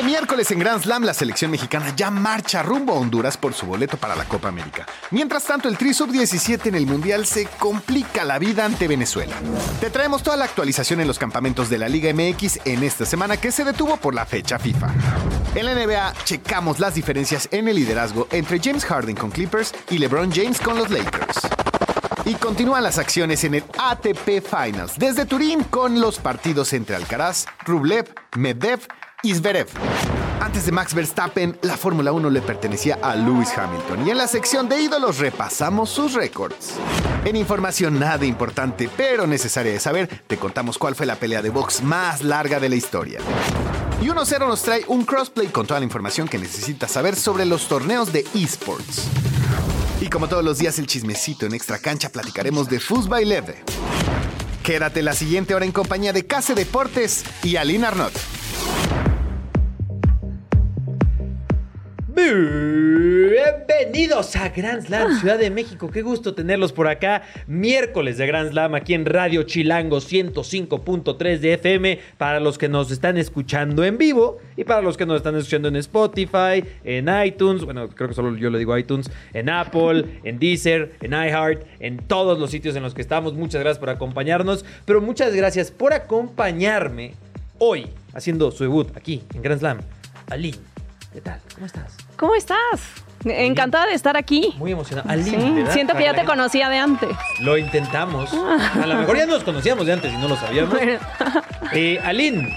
Este miércoles en Grand Slam la selección mexicana ya marcha rumbo a Honduras por su boleto para la Copa América. Mientras tanto, el Tri Sub-17 en el Mundial se complica la vida ante Venezuela. Te traemos toda la actualización en los campamentos de la Liga MX en esta semana que se detuvo por la fecha FIFA. En la NBA checamos las diferencias en el liderazgo entre James Harden con Clippers y LeBron James con los Lakers. Y continúan las acciones en el ATP Finals desde Turín con los partidos entre Alcaraz, Rublev, Medvedev y Zverev. Antes de Max Verstappen, la Fórmula 1 le pertenecía a Lewis Hamilton y en la sección de ídolos repasamos sus récords. En información nada importante pero necesaria de saber, te contamos cuál fue la pelea de box más larga de la historia. Y 1-0 nos trae un crossplay con toda la información que necesitas saber sobre los torneos de esports. Y como todos los días el chismecito en extra cancha platicaremos de Fútbol Leve. Quédate la siguiente hora en compañía de Case Deportes y Aline Arnott. Bienvenidos a Grand Slam Ciudad de México. Qué gusto tenerlos por acá. Miércoles de Grand Slam aquí en Radio Chilango 105.3 de FM para los que nos están escuchando en vivo y para los que nos están escuchando en Spotify, en iTunes, bueno, creo que solo yo le digo iTunes, en Apple, en Deezer, en iHeart, en todos los sitios en los que estamos. Muchas gracias por acompañarnos, pero muchas gracias por acompañarme hoy haciendo su debut aquí en Grand Slam. Ali, ¿qué tal? ¿Cómo estás? ¿Cómo estás? Encantada de estar aquí. Muy emocionada. Sí, siento que ya te conocía de antes. Lo intentamos. A lo mejor ya nos conocíamos de antes y no lo sabíamos. Bueno, Eh, Aline,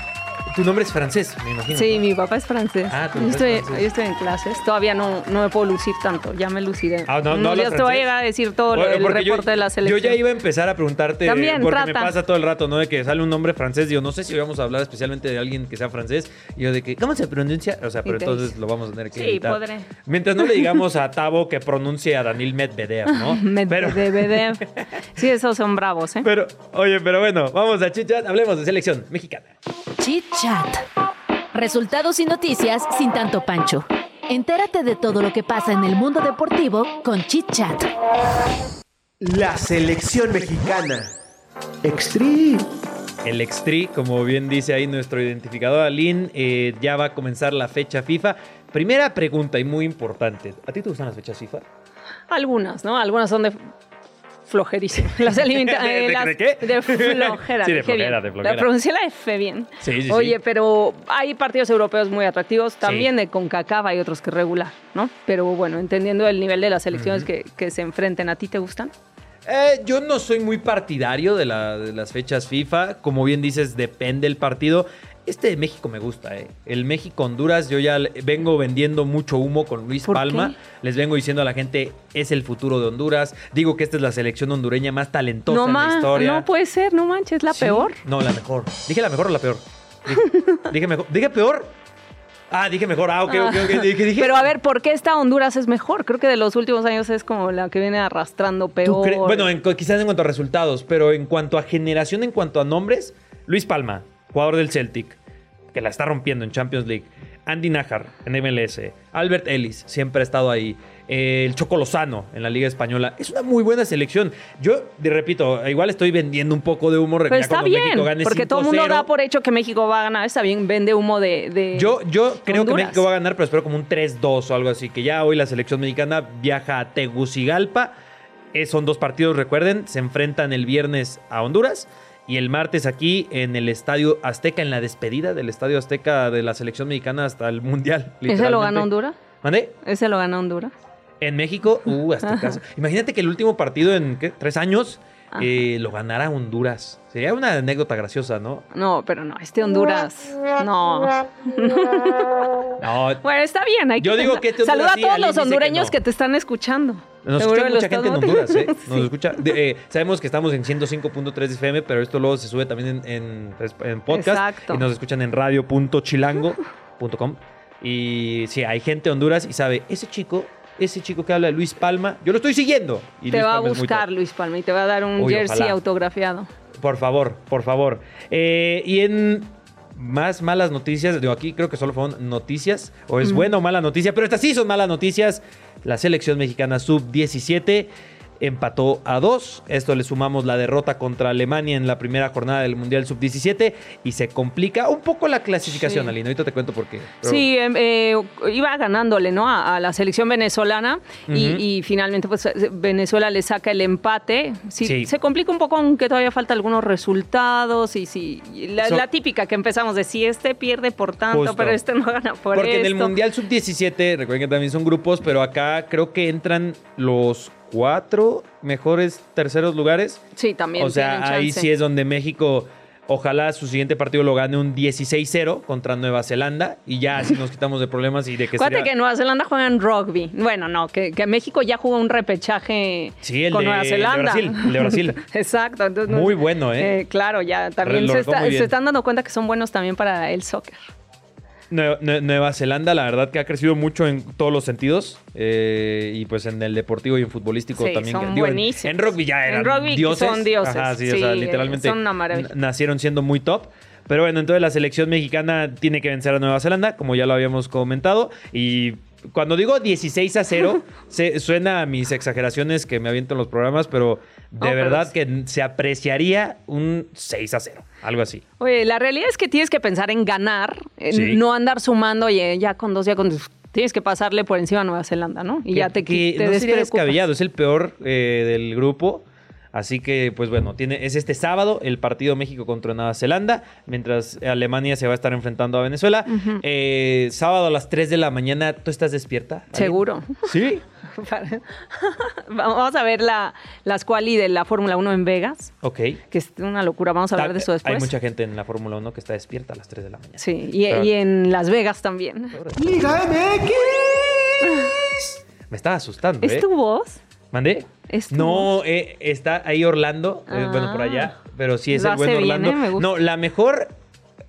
tu nombre es francés, me imagino. sí, ¿no? mi papá es francés. Ah, tu yo, estoy, es francés. yo estoy en clases. Todavía no, no me puedo lucir tanto. Ya me luciré. Ah, no, no hablas días te voy a francés. llegar a decir todo Bueno, el yo- reporte de la selección. Yo ya iba a empezar a preguntarte, También, porque me pasa todo el rato, ¿no? De que sale un nombre francés, digo, no sé si vamos a hablar especialmente de alguien que sea francés, y yo de que, ¿cómo se pronuncia? O sea, pero entonces dice. lo vamos a tener que Sí, editar. podré. Mientras no le digamos a Tavo que pronuncie a Daniel Medvedev, ¿no? Pero, Medvedev. Sí, esos son bravos, ¿eh? pero, oye, pero bueno, vamos a chichat, hablemos de selección mexicana. Chit Chat. Resultados y noticias sin tanto pancho. Entérate de todo lo que pasa en el mundo deportivo con Chit Chat. La selección mexicana. Extreme. El Extri, como bien dice ahí nuestro identificador Aline, eh, ya va a comenzar la fecha FIFA. Primera pregunta y muy importante. ¿A ti te gustan las fechas FIFA? Algunas, ¿no? Algunas son de flojerísimas. Las alimenta- ¿De- de- eh, las- de qué? De flojera. Sí, de flojera, bien. de flojera. La pronuncié la F bien. Sí, sí, sí. Oye, pero hay partidos europeos muy atractivos. También de CONCACAF hay otros que regular, ¿no? Pero bueno, entendiendo el nivel de las selecciones que, que se enfrenten, ¿a ti te gustan? Eh, yo no soy muy partidario de, la- de las fechas FIFA. Como bien dices, depende el partido. Este de México me gusta, ¿eh? El México-Honduras, yo ya vengo vendiendo mucho humo con Luis ¿Por Palma. qué? Les vengo diciendo a la gente, es el futuro de Honduras. Digo que esta es la selección hondureña más talentosa No, en la historia. no puede ser, no manches, la Sí. peor. No, la mejor. ¿Dije la mejor o la peor? Dije, dije mejor. ¿Dije peor? Ah, dije mejor. Ah, ok, ok, ok. Dije, dije- Pero a ver, ¿por qué esta Honduras es mejor? Creo que de los últimos años es como la que viene arrastrando ¿Tú peor. Bueno, en quizás en cuanto a resultados, pero en cuanto a generación, en cuanto a nombres, Luis Palma, jugador del Celtic, que la está rompiendo en Champions League. Andy Najar en MLS. Albert Ellis, siempre ha estado ahí. Eh, el Choco Lozano en la Liga Española. Es una muy buena selección. Yo, te repito, igual estoy vendiendo un poco de humo. Pero está bien, porque todo el mundo 5-0. da por hecho que México va a ganar. Está bien, vende humo de. de Yo, yo creo que. México va a ganar, pero espero como un 3-2 o algo así. Que ya hoy la selección mexicana viaja a Tegucigalpa. Son dos partidos, recuerden. Se enfrentan el viernes a Honduras. Y el martes aquí en el Estadio Azteca, en la despedida del Estadio Azteca de la selección mexicana hasta el Mundial. ¿Ese lo gana Honduras? ¿Mandé? ¿Ese lo gana Honduras? En México, uh, hasta caso. Imagínate que el último partido en ¿qué? tres años. Eh, lo ganara Honduras. Sería una anécdota graciosa, ¿no? No, pero no, este Honduras. No. No, Bueno, está bien. Hay Yo que digo que este Saluda Honduras a sí, todos los que hondureños no. que, te están escuchando. Nos escucha mucha gente en. Honduras, ¿eh? Nos Sí. escucha. de- eh, sabemos que estamos en 105.3 FM, pero esto luego se sube también en, en- en podcast. Exacto. Y nos escuchan en radio.chilango.com. Y sí, hay gente de Honduras y sabe, ese chico, ese chico que habla de Luis Palma, yo lo estoy siguiendo. Y te Luis va a Palma buscar. Luis Palma y te va a dar un jersey ojalá. autografiado. Por favor, por favor. Eh, y en más malas noticias, digo, aquí creo que solo fueron noticias, o es buena o mala noticia, pero estas sí son malas noticias. La selección mexicana sub-17 empató a dos. Esto le sumamos la derrota contra Alemania en la primera jornada del Mundial sub-17 y se complica un poco la clasificación, Sí. Alina. Ahorita te cuento por qué. Pero- Sí, em, eh, iba ganándole, ¿no? A, a la selección venezolana y, finalmente pues eh, Venezuela le saca el empate. Sí, Sí. Se complica un poco aunque todavía falta algunos resultados y sí, la, So- la típica que empezamos de si este pierde por tanto, Justo. pero este no gana por Porque en el. Mundial Sub-17, recuerden que también son grupos, pero acá creo que entran los cuatro mejores terceros lugares. Sí, también O sea, ahí chance. sí es donde México, ojalá su siguiente partido lo gane un 16-0 contra Nueva Zelanda y ya así nos quitamos de problemas y de que Acuérdate sería- que Nueva Zelanda juega en rugby. Bueno, no, que, que México ya jugó un repechaje Sí, el con de- Nueva el de Zelanda. Brasil, el de Brasil. Exacto. entonces Muy bueno, ¿eh? claro, ya también se, está- se están dando cuenta que son buenos también para el soccer. Nue- Nue- Nueva Zelanda, la verdad que ha crecido mucho en todos los sentidos. eh, y pues en el deportivo y en futbolístico Sí, también. son digo, en- buenísimos. En, rugby ya En eran rugby dioses. son dioses, Ajá, sí, o sea, literalmente son una maravilla. nacieron siendo muy top. Pero bueno, entonces la selección mexicana tiene que vencer a Nueva Zelanda, como ya lo habíamos comentado. Y cuando digo 16 a 0, se, suena a mis exageraciones que me aviento en los programas, pero de pero verdad sí. que se apreciaría un 6 a 0, algo así. Oye, la realidad es que tienes que pensar en ganar, en Sí. no andar sumando oye, ya con dos, ya con dos. Tienes que pasarle por encima a Nueva Zelanda, ¿no? Y que- ya te, que te no sería descabellado, es el peor eh, del grupo. Así que, pues bueno, tiene, es este sábado el partido México contra Nueva Zelanda, mientras Alemania se va a estar enfrentando a Venezuela. Eh, sábado a las 3 de la mañana, ¿tú estás despierta? ¿Alguien? Seguro. Sí. Vamos a ver la, las quali de la Fórmula 1 en Vegas, Ok. que es una locura. Vamos a hablar de eso después. Hay mucha gente en la Fórmula 1 que está despierta a las 3 de la mañana. Sí, y, Pero- y en Las Vegas también. Liga MX. Me estaba asustando, ¿Es ¿eh? tu voz? ¿Mandé? ¿Es tu no, eh, está ahí Orlando, eh, bueno, por Ah. allá, pero sí es el buen bien, Orlando. ¿eh? Me gusta. No, la mejor,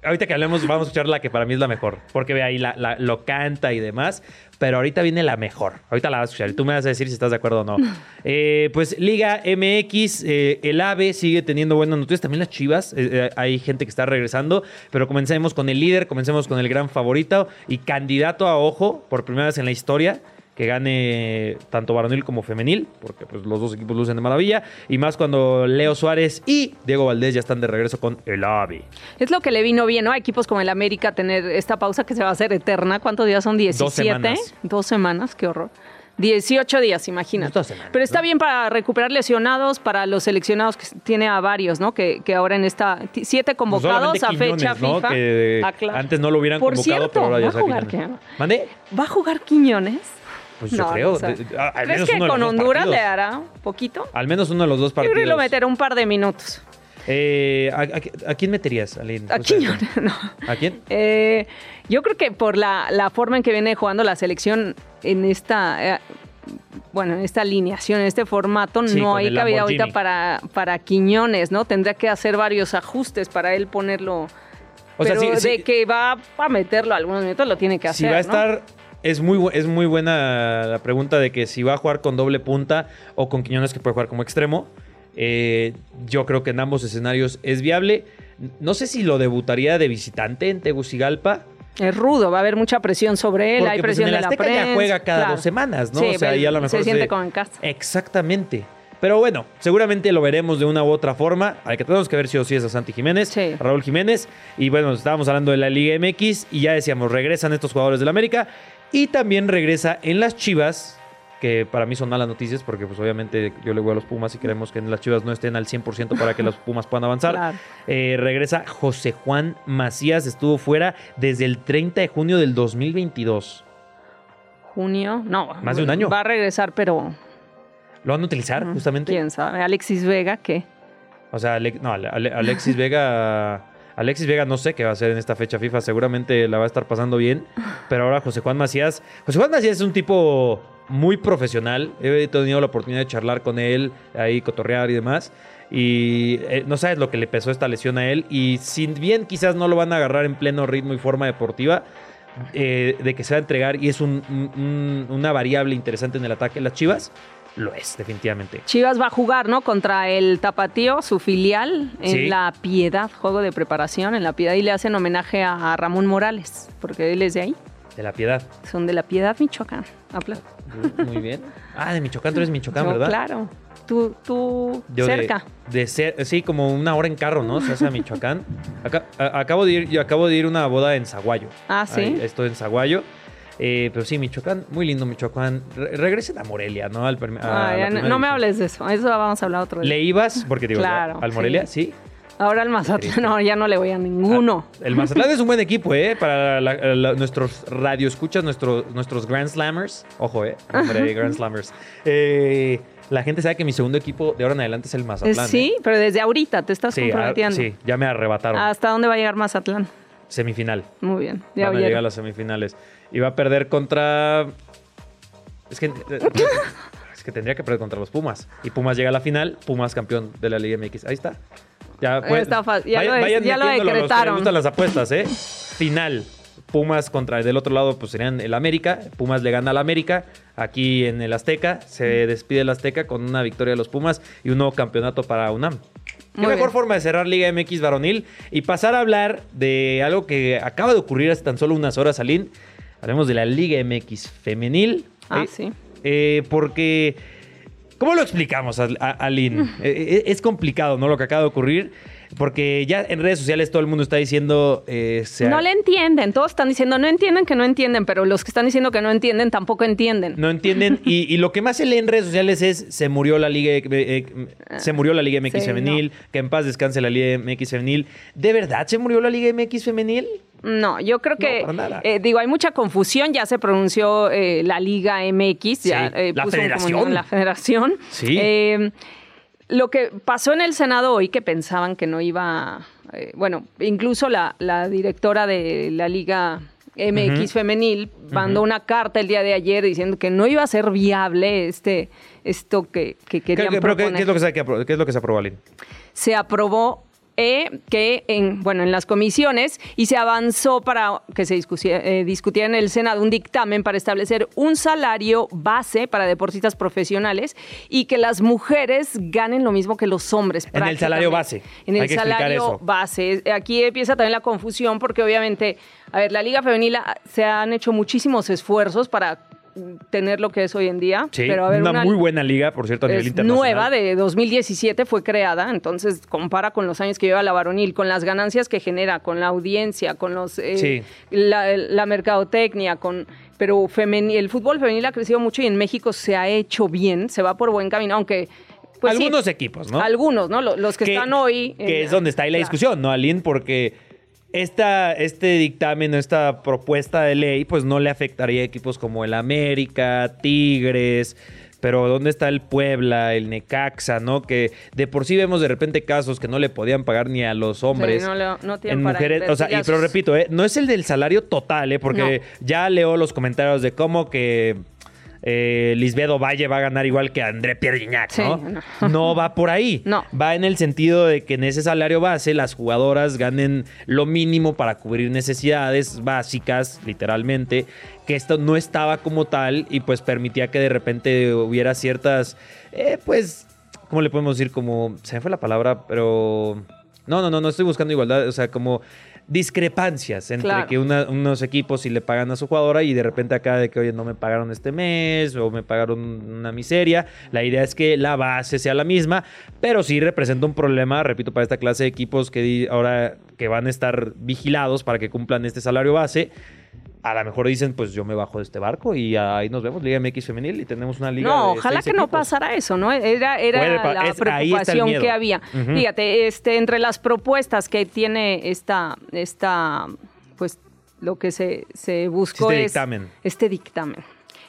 ahorita que hablemos, vamos a escuchar la que para mí es la mejor, porque ve ahí, la, la- lo canta y demás, pero ahorita viene la mejor, ahorita la vas a escuchar y tú me vas a decir si estás de acuerdo o no. Eh, pues Liga MX, el AVE sigue teniendo buenas noticias, también las Chivas, hay gente que está regresando, pero comencemos con el líder, comencemos con el gran favorito y candidato a ojo por primera vez en la historia que gane tanto varonil como femenil, porque pues, los dos equipos lucen de maravilla, y más cuando Leo Suárez y Diego Valdés ya están de regreso con el AVE. Es lo que le vino bien, ¿no? A equipos como el América tener esta pausa que se va a hacer eterna. ¿Cuántos días son? 17. semanas. Dos semanas, qué horror. 18 días, imagínate. Semanas, Pero está ¿no? bien para recuperar lesionados, para los seleccionados que tiene a varios, ¿no? Que, que ahora en esta siete convocados Pues solamente a fecha. FIFA. Que Ah, claro. antes no lo hubieran Por convocado, cierto, pero ahora ya va a jugar. ¿Va a jugar Quiñones? Pues yo creo. al ¿Crees menos que uno de con los dos Honduras partidos. le hará poquito? Al menos uno de los dos Yo partidos. creo que lo meterá un par de minutos. Eh, ¿a, a- a quién meterías, Aline? A sea, Quiñones, no. ¿A quién? Eh, yo creo que por la, la forma en que viene jugando la selección en esta, eh, bueno, en esta alineación, en este formato, Sí, no hay cabida ahorita para, para Quiñones, ¿no? Tendría que hacer varios ajustes para él ponerlo. O sea, pero sí. de que va a meterlo algunos minutos lo tiene que hacer. Si va a ¿no? Es muy, es muy buena la pregunta de que si va a jugar con doble punta o con Quiñones que puede jugar como extremo. Eh, yo creo que en ambos escenarios es viable. No sé si lo debutaría de visitante en Tegucigalpa. Es rudo, va a haber mucha presión sobre él, Porque hay pues, presión en el de la prensa. ya juega cada claro. dos semanas, ¿no? Sí, o sea, ya a lo mejor se siente como en casa. Exactamente. Pero bueno, seguramente lo veremos de una u otra forma. Al que tenemos que ver si o sí es a Santi Jiménez, Sí. a Raúl Jiménez. Y bueno, estábamos hablando de la Liga MX y ya decíamos, regresan estos jugadores del América. Y también regresa en las Chivas, que para mí son malas noticias porque pues obviamente yo le voy a los Pumas y queremos que en las Chivas no estén al 100% para que los Pumas puedan avanzar. Claro. Eh, regresa José Juan Macías, estuvo fuera desde el 30 de junio del 2022. Junio, no. Más de un año. Va a regresar, pero ¿Lo van a utilizar justamente? quién sabe. Alexis Vega, ¿qué? O sea, Ale- no, Ale- Ale- Alexis Vega. Alexis Vega no sé qué va a hacer en esta fecha FIFA, seguramente la va a estar pasando bien, pero ahora José Juan Macías, José Juan Macías es un tipo muy profesional, he tenido la oportunidad de charlar con él, ahí cotorrear y demás, y eh, no sabes lo que le pesó esta lesión a él, y si bien quizás no lo van a agarrar en pleno ritmo y forma deportiva, eh, de que se va a entregar y es un- un- una variable interesante en el ataque de las Chivas, lo es, definitivamente. Chivas va a jugar, ¿no? Contra el Tapatío, su filial, en Sí. La Piedad, juego de preparación en La Piedad, y le hacen homenaje a, a Ramón Morales, porque él es de ahí. De la piedad. Son de La Piedad, Michoacán. Apla- Muy bien. Ah, de Michoacán, tú eres Michoacán, Yo, ¿verdad? Claro. Tú, tú Yo de- cerca. De, ser, sí, como una hora en carro, ¿no? Se hace a Michoacán. Acá- a- acabo de ir, yo acabo de ir a una boda en Zaguayo. Ah, ¿sí? Ahí, estoy en Zaguayo. Eh, pero sí, Michoacán, muy lindo Michoacán. Re- regresen a Morelia, ¿no? Al a Ah, no, me hables de eso. Eso vamos a hablar otro día. ¿Le ibas? Porque digo, Claro, al Morelia, sí. sí. Ahora el Mazatlán, Triste. no, ya no le voy a ninguno. Ah, El Mazatlán es un buen equipo, ¿eh? Para la- la- nuestros radioescuchas, nuestros, nuestros Grand Slammers. Ojo, ¿eh? Hombre, Grand Slammers. Eh, la gente sabe que mi segundo equipo de ahora en adelante es el Eh, Mazatlán. sí, pero desde ahorita te estás ¿eh? Sí, ah, comprometiendo. sí, ya me arrebataron. ¿Hasta dónde va a llegar Mazatlán? Semifinal. Muy bien. Ya Van a llegar a las semifinales. Y va a perder contra. Es que. es que tendría que perder contra los Pumas. Y Pumas llega a la final, Pumas campeón de la Liga MX. Ahí está. Ya, pues, Está fácil. Ya vayan- lo- vayan ya lo decretaron. gustan las apuestas, ¿eh? Final. Pumas contra del otro lado, pues serían el América. Pumas le gana al América. Aquí en el Azteca. Se despide el Azteca con una victoria de los Pumas y un nuevo campeonato para UNAM. Qué Muy mejor bien. forma de cerrar Liga MX varonil y pasar a hablar de algo que acaba de ocurrir hace tan solo unas horas, Aline. Hablemos de la Liga MX femenil. Ah, Eh, sí. eh, porque, ¿cómo lo explicamos, Aline? Eh, es complicado, ¿no? Lo que acaba de ocurrir. Porque ya en redes sociales todo el mundo está diciendo... No le entienden. Todos están diciendo no entienden que no entienden, pero los que están diciendo que no entienden tampoco entienden. No entienden. Y, y lo que más se lee en redes sociales es se murió la Liga, eh, se murió la Liga MX Sí, femenil, que en paz descanse la Liga MX femenil. ¿De verdad se murió la Liga MX femenil? No, yo creo que, eh, digo, hay mucha confusión. Ya se pronunció eh, la Liga MX, ya Sí, eh, la puso federación. la federación. Sí. Lo que pasó en el Senado hoy, que pensaban que no iba, bueno, incluso la, la directora de la Liga MX femenil mandó una carta el día de ayer diciendo que no iba a ser viable este esto que, que ¿Qué, querían qué- pero qué- proponer qué es lo que se, qué es lo que se aprobó, Aline? se aprobó eh, que en bueno en las comisiones y se avanzó para que se eh, discutiera en el Senado un dictamen para establecer un salario base para deportistas profesionales y que las mujeres ganen lo mismo que los hombres. En el salario base. En el Hay que explicar salario eso. base. Aquí empieza también la confusión porque obviamente, a ver, la Liga Femenil se han hecho muchísimos esfuerzos para tener lo que es hoy en día. Sí, pero a ver, una, una- muy buena liga, por cierto, a nivel es internacional. nueva, de 2017 fue creada, entonces compara con los años que lleva la varonil, con las ganancias que genera, con la audiencia, con los eh, Sí. la, la mercadotecnia, con pero femeni- el fútbol femenil ha crecido mucho y en México se ha hecho bien, se va por buen camino, aunque pues sí, Algunos equipos, ¿no? algunos, ¿no? Lo- Los que, están hoy Que en- es donde está ahí la Claro. discusión, ¿no, Aline? Porque esta, este dictamen, esta propuesta de ley, pues no le afectaría a equipos como el América, Tigres. Pero ¿dónde está el Puebla, el Necaxa, no? Que de por sí vemos de repente casos que no le podían pagar ni a los hombres. Sí, no le- no tienen en para mujeres, o sea, y, pero repito, ¿eh? no es el del salario total, ¿eh? Porque ya leo los comentarios de cómo que eh, Lisbedo Valle va a ganar igual que André Pierre Gignac, no. no va por ahí. No. Va en el sentido de que en ese salario base las jugadoras ganen lo mínimo para cubrir necesidades básicas, literalmente, que esto no estaba como tal y pues permitía que de repente hubiera ciertas, eh, pues, ¿cómo le podemos decir? Como, se me fue la palabra, pero... No, no, no, no estoy buscando igualdad, o sea, como discrepancias entre Claro. que una- unos equipos sí le pagan a su jugadora y de repente acá de que, oye, no me pagaron este mes o me pagaron una miseria. La idea es que la base sea la misma, pero sí representa un problema, repito, para esta clase de equipos que ahora que van a estar vigilados para que cumplan este salario base. A lo mejor dicen, pues yo me bajo de este barco y ahí nos vemos, Liga MX femenil y tenemos una liga No, de ojalá que no pasara eso, ¿no? Era, era la es- preocupación que había. Fíjate, este, entre las propuestas que tiene esta, esta pues lo que se, se buscó Este es dictamen. este dictamen.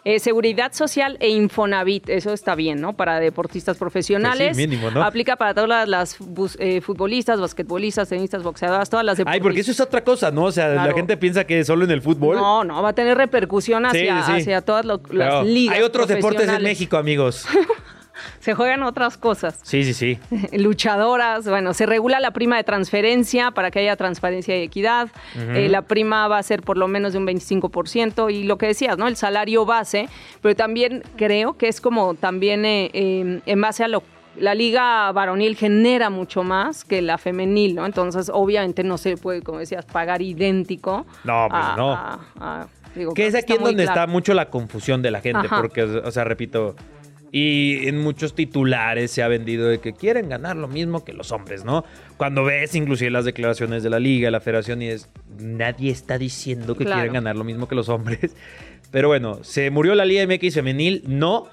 Eh, seguridad social e Infonavit, eso está bien, ¿no? Para deportistas profesionales. Pues sí, mínimo, ¿no? Aplica para todas las bus- eh, futbolistas, basquetbolistas, tenistas, boxeadoras, todas las Ay, deportistas. porque eso es otra cosa, ¿no? O sea, la gente piensa que solo en el fútbol. No, no, va a tener repercusión hacia, sí. hacia todas lo- las ligas Hay otros deportes en. México, amigos. Se juegan otras cosas. Sí, sí, sí. luchadoras. Bueno, se regula la prima de transferencia para que haya transparencia y equidad. Eh, la prima va a ser por lo menos de un 25% y lo que decías, ¿no? El salario base, pero también creo que es como también eh, eh, en base a lo la liga varonil genera mucho más que la femenil, ¿no? Entonces, obviamente no se puede, como decías, pagar idéntico. No, pues, a- no. a- a- digo, Que es aquí en donde claro. está mucho la confusión de la gente, Ajá. porque, o sea, repito, y en muchos titulares se ha vendido de que quieren ganar lo mismo que los hombres, ¿no? Cuando ves inclusive las declaraciones de la liga, la federación, y es, nadie está diciendo que Claro. quieren ganar lo mismo que los hombres. Pero bueno, ¿se murió la Liga MX femenil? No,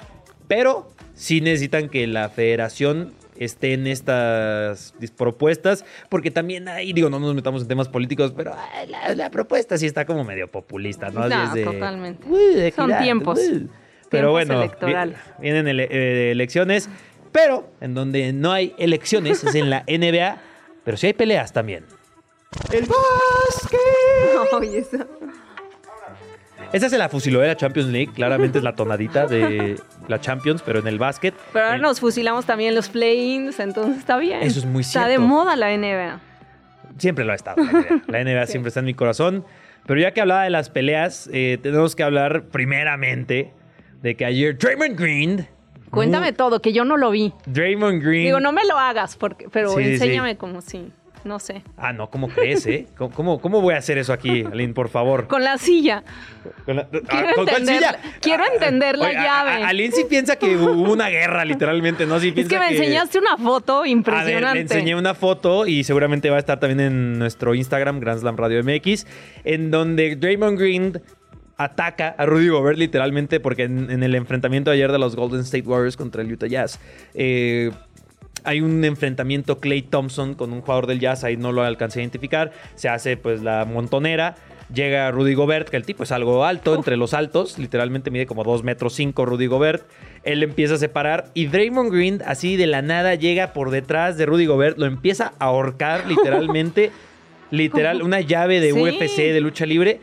pero sí necesitan que la federación esté en estas propuestas, porque también hay, digo, no nos metamos en temas políticos, pero ay, la, la propuesta sí está como medio populista, ¿no? No, es de, totalmente. "Uy, Son tiempos. uy". Pero bueno, vi- electorales. vienen ele- eh, elecciones, pero en donde no hay elecciones es en la NBA, pero sí hay peleas también. El básquet. Oye, eso- Esa es la fusilodera Champions League, claramente es la tonadita de la Champions, pero en el básquet. Pero ahora En- nos fusilamos también los play-ins, entonces está bien. Eso es muy Está de cierto. moda la NBA. Siempre lo ha estado. La NBA, La NBA Sí. siempre está en mi corazón. Pero ya que hablaba de las peleas, eh, tenemos que hablar primeramente de que ayer Draymond Green. Cuéntame todo, que yo no lo vi. Draymond Green. Digo, no me lo hagas, porque, pero Sí, sí, sí. enséñame como si, no sé. Ah, no, ¿cómo crees, eh? ¿Cómo, cómo, cómo voy a hacer eso aquí, Aline, por favor? Con la silla. Con la- Quiero Ah, ¿con cuál entender- silla? quiero Ah, entender la oye, a- llave. a- Aline sí piensa que hubo una guerra, literalmente, ¿no? Sí Es piensa que me enseñaste una foto A ver, impresionante. le enseñé una foto y seguramente va a estar también en nuestro Instagram, Grand Slam Radio MX, en donde Draymond Green ataca a Rudy Gobert literalmente porque en, en el enfrentamiento ayer de los Golden State Warriors contra el Utah Jazz, eh, hay un enfrentamiento Clay Thompson con un jugador del Jazz, ahí no lo alcancé a identificar, se hace pues la montonera. Llega Rudy Gobert, que el tipo es algo alto, entre los altos, literalmente mide como 2 metros 5 Rudy Gobert. Él empieza a separar y Draymond Green, así de la nada, llega por detrás de Rudy Gobert, lo empieza a ahorcar literalmente, literal, una llave de Sí. UFC, de lucha libre.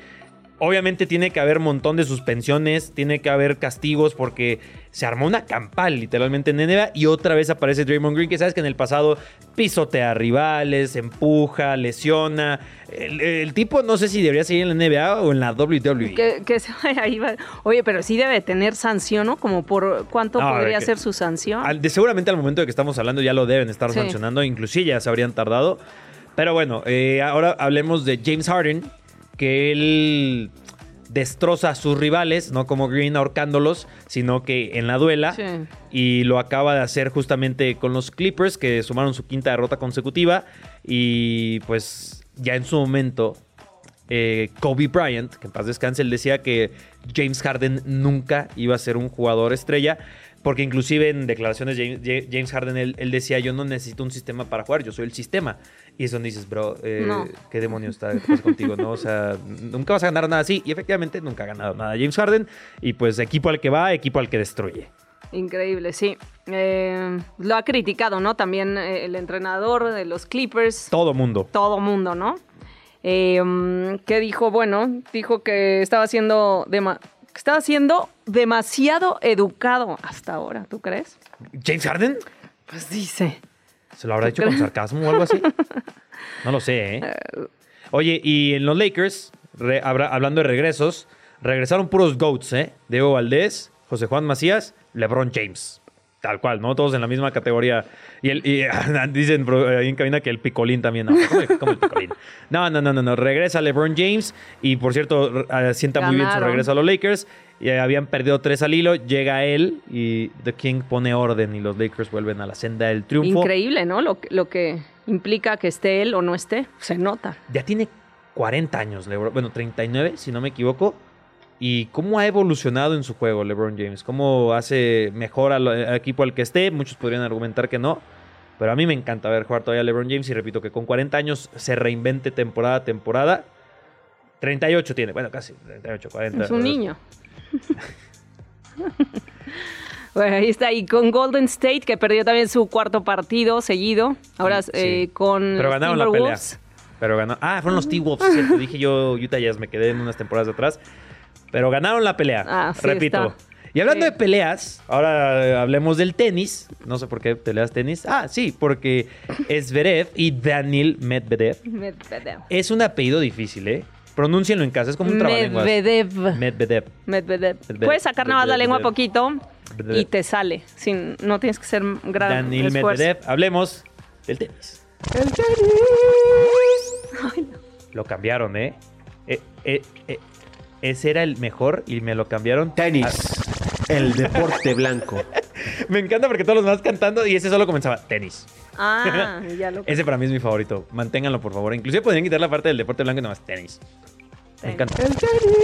Obviamente tiene que haber un montón de suspensiones, tiene que haber castigos porque se armó una campal literalmente en NBA y otra vez aparece Draymond Green que sabes que en el pasado pisotea a rivales, empuja, lesiona. El, el tipo no sé si debería seguir en la NBA o en la WWE. Que, que se vaya ahí va. Oye, pero sí debe tener sanción, ¿no? Como por cuánto No, podría ser su sanción. Al- de- seguramente al momento de que estamos hablando ya lo deben estar Sí. sancionando, inclusive ya se habrían tardado. Pero bueno, eh, ahora hablemos de James Harden, que él destroza a sus rivales, no como Green ahorcándolos, sino que en la duela. Sí. Y lo acaba de hacer justamente con los Clippers, que sumaron su quinta derrota consecutiva. Y pues ya en su momento, eh, Kobe Bryant, que en paz descanse, él decía que James Harden nunca iba a ser un jugador estrella. Porque inclusive en declaraciones de James, Harden, él, él decía, yo no necesito un sistema para jugar, yo soy el sistema. Y es donde dices, bro, eh, No. ¿qué demonios está contigo? ¿no? O sea, nunca vas a ganar nada así. Y efectivamente nunca ha ganado nada James Harden. Y pues equipo al que va, equipo al que destruye. Increíble, sí. Eh, lo ha criticado, ¿no? También eh, el entrenador de los Clippers. Todo mundo. todo mundo, ¿no? Eh, que dijo, bueno, dijo que estaba siendo, estaba siendo demasiado educado hasta ahora, ¿tú crees? ¿James Harden? Pues dice. ¿Se lo habrá dicho con sarcasmo o algo así? No lo sé, ¿eh? Oye, y en los Lakers, re- hablando de regresos, regresaron puros GOATs, ¿eh? Diego Valdés, José Juan Macías, LeBron James. Tal cual, ¿no? Todos en la misma categoría. Y, el, y dicen ahí en cabina que el picolín también. No, ¿cómo el, cómo el picolín? No, no, no, no, no. Regresa LeBron James y, por cierto, sienta muy bien su regreso a los Lakers. Y habían perdido tres al hilo. Llega él y The King pone orden y los Lakers vuelven a la senda del triunfo. Increíble, ¿no? Lo, que- lo que implica que esté él o no esté, se nota. Ya tiene 40 años, LeBron. Bueno, 39, si no me equivoco. ¿Y cómo ha evolucionado en su juego LeBron James? ¿Cómo hace mejor al, al equipo al que esté? Muchos podrían argumentar que no. Pero a mí me encanta ver jugar todavía a LeBron James y repito que con 40 años se reinvente temporada a temporada. 38 tiene, bueno, casi 38, 40. Es un niño. Bueno, ahí está. Y con Golden State, que perdió también su cuarto partido seguido. Ahora Sí. eh, con Pero ganaron la pelea. Pero ganó. Ah, fueron los T-Wolves, cierto. Dije yo, Utah Jazz, me quedé en unas temporadas atrás. Pero ganaron la pelea. Ah, sí repito. está. Y hablando Sí. de peleas, ahora eh, hablemos del tenis. No sé por qué peleas tenis. Ah, sí, porque Zverev y Daniil Medvedev. Medvedev. Es un apellido difícil, ¿eh? Pronúncienlo en casa, es como un trabalenguas. Medvedev. Medvedev. Medvedev. Medvedev. Puedes sacar nada más la lengua Medvedev. poquito y te sale. Sin, no tienes que ser gran esfuerzo. Medvedev. Hablemos del tenis. El tenis. Lo cambiaron, ¿eh? Eh, eh, eh, Ese era el mejor y me lo cambiaron. Tenis. El deporte blanco. Me encanta porque todos los demás cantando y ese solo comenzaba tenis. Ah, ya lo Ese para mí es mi favorito. Manténganlo, por favor. Inclusive podrían quitar la parte del deporte blanco y nada más tenis. Me encanta. El tenis.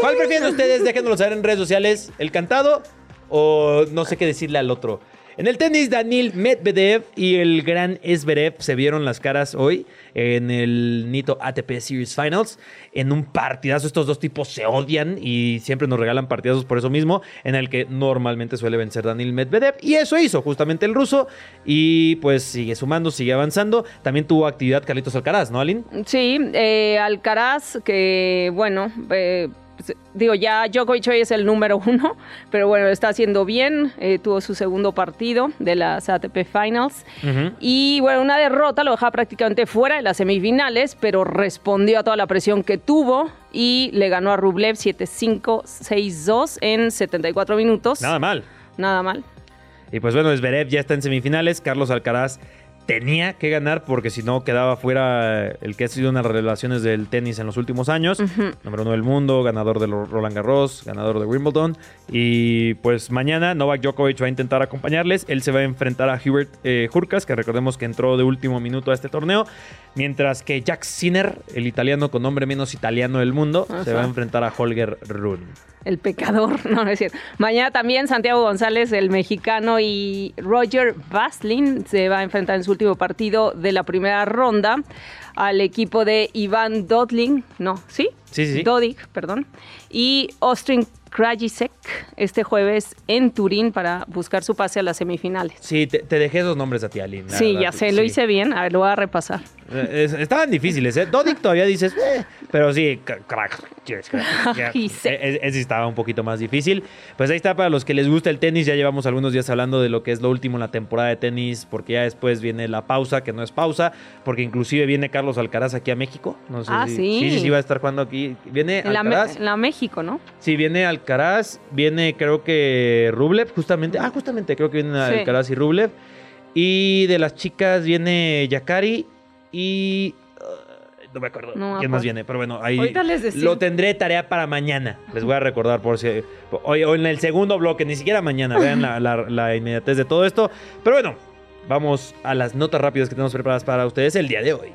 ¿Cuál prefieren ustedes? Déjenoslo saber en redes sociales. ¿El cantado o no sé qué decirle al otro? En el tenis, Daniil Medvedev y el gran Zverev se vieron las caras hoy en el Nito ATP Series Finals. En un partidazo, estos dos tipos se odian y siempre nos regalan partidazos por eso mismo, en el que normalmente suele vencer Daniil Medvedev. Y eso hizo justamente el ruso. Y pues sigue sumando, sigue avanzando. También tuvo actividad Carlitos Alcaraz, ¿no, Alin? Sí, eh, Alcaraz, que bueno, eh, digo, ya Djokovic hoy es el número uno, pero bueno, está haciendo bien. eh, tuvo su segundo partido de las ATP Finals. Y bueno, una derrota lo dejaba prácticamente fuera de las semifinales, pero respondió a toda la presión que tuvo y le ganó a Rublev 7-5, 6-2 en 74 minutos. Nada mal. Nada mal. Y pues bueno, Zverev ya está en semifinales. Carlos Alcaraz tenía que ganar porque si no quedaba fuera el que ha sido una de las relaciones del tenis en los últimos años. Número uno del mundo, ganador de Roland Garros, ganador de Wimbledon. Y pues mañana Novak Djokovic va a intentar acompañarles. Él se va a enfrentar a Hubert eh, Hurkacz, que recordemos que entró de último minuto a este torneo. Mientras que Jack Sinner, el italiano con nombre menos italiano del mundo, se va a enfrentar a Holger Rune. El pecador, no, no es cierto. Mañana también Santiago González, el mexicano, y Roger Baslin se va a enfrentar en su último partido de la primera ronda al equipo de Iván Dodling, no, ¿sí? Sí, sí. Dodig, perdón. Y Ostrin Krajicek este jueves en Turín para buscar su pase a las semifinales. Sí, te, te dejé esos nombres a ti, Aline. sí, verdad, ya sé, lo hice bien. A ver, lo voy a repasar. Eh, es- estaban difíciles, ¿eh? Dodik todavía dices, eh, pero sí, cra- crack, yes, crack. Eh, eh, Ese sí estaba un poquito más difícil. Pues ahí está para los que les gusta el tenis. Ya llevamos algunos días hablando de lo que es lo último en la temporada de tenis, porque ya después viene la pausa, que no es pausa, porque inclusive viene Carlos Alcaraz aquí a México. No sé Ah, si, sí. sí, sí, sí, va a estar jugando aquí. Viene En Alcaraz. la México, ¿no? Sí, viene Alcaraz, viene creo que Rublev, justamente. Ah, justamente creo que vienen Sí. Alcaraz y Rublev. Y de las chicas viene Yakari y... uh, no me acuerdo No quién más viene, pero bueno, ahí Ahorita les decimos. lo tendré tarea para mañana. Les voy a recordar por si... Hoy, o en el segundo bloque, ni siquiera mañana, vean la, la- la inmediatez de todo esto. Pero bueno, vamos a las notas rápidas que tenemos preparadas para ustedes el día de hoy.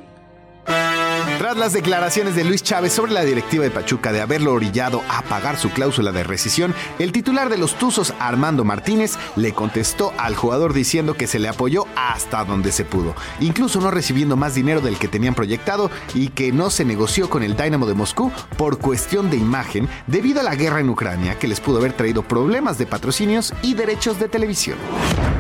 Tras las declaraciones de Luis Chávez sobre la directiva de Pachuca de haberlo orillado a pagar su cláusula de rescisión, el titular de los Tuzos, Armando Martínez, le contestó al jugador diciendo que se le apoyó hasta donde se pudo, incluso no recibiendo más dinero del que tenían proyectado y que no se negoció con el Dynamo de Moscú por cuestión de imagen debido a la guerra en Ucrania que les pudo haber traído problemas de patrocinios y derechos de televisión.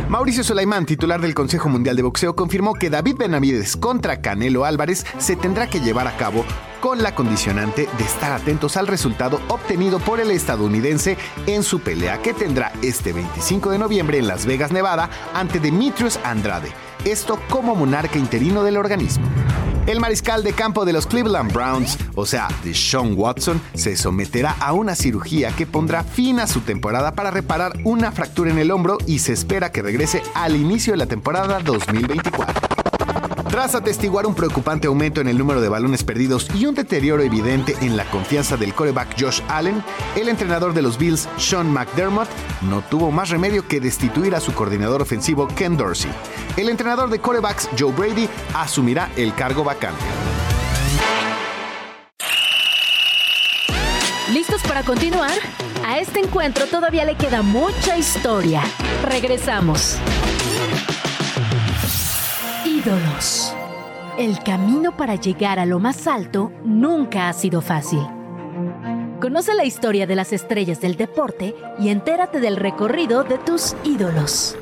Mauricio Sulaimán, titular del Consejo Mundial de Boxeo, confirmó que David Benavides contra Canelo Álvarez se tendrá que llevar a cabo con la condicionante de estar atentos al resultado obtenido por el estadounidense en su pelea que tendrá este 25 de noviembre en Las Vegas, Nevada, ante Demetrius Andrade, esto como monarca interino del organismo. El mariscal de campo de los Cleveland Browns, o sea, Deshaun Watson, se someterá a una cirugía que pondrá fin a su temporada para reparar una fractura en el hombro y se espera que regrese al inicio de la temporada 2024. Tras atestiguar un preocupante aumento en el número de balones perdidos y un deterioro evidente en la confianza del coreback Josh Allen, el entrenador de los Bills, Sean McDermott, no tuvo más remedio que destituir a su coordinador ofensivo Ken Dorsey. El entrenador de corebacks Joe Brady asumirá el cargo vacante. ¿Listos para continuar? A este encuentro todavía le queda mucha historia. Regresamos. Ídolos. El camino para llegar a lo más alto nunca ha sido fácil. Conoce la historia de las estrellas del deporte y entérate del recorrido de tus ídolos.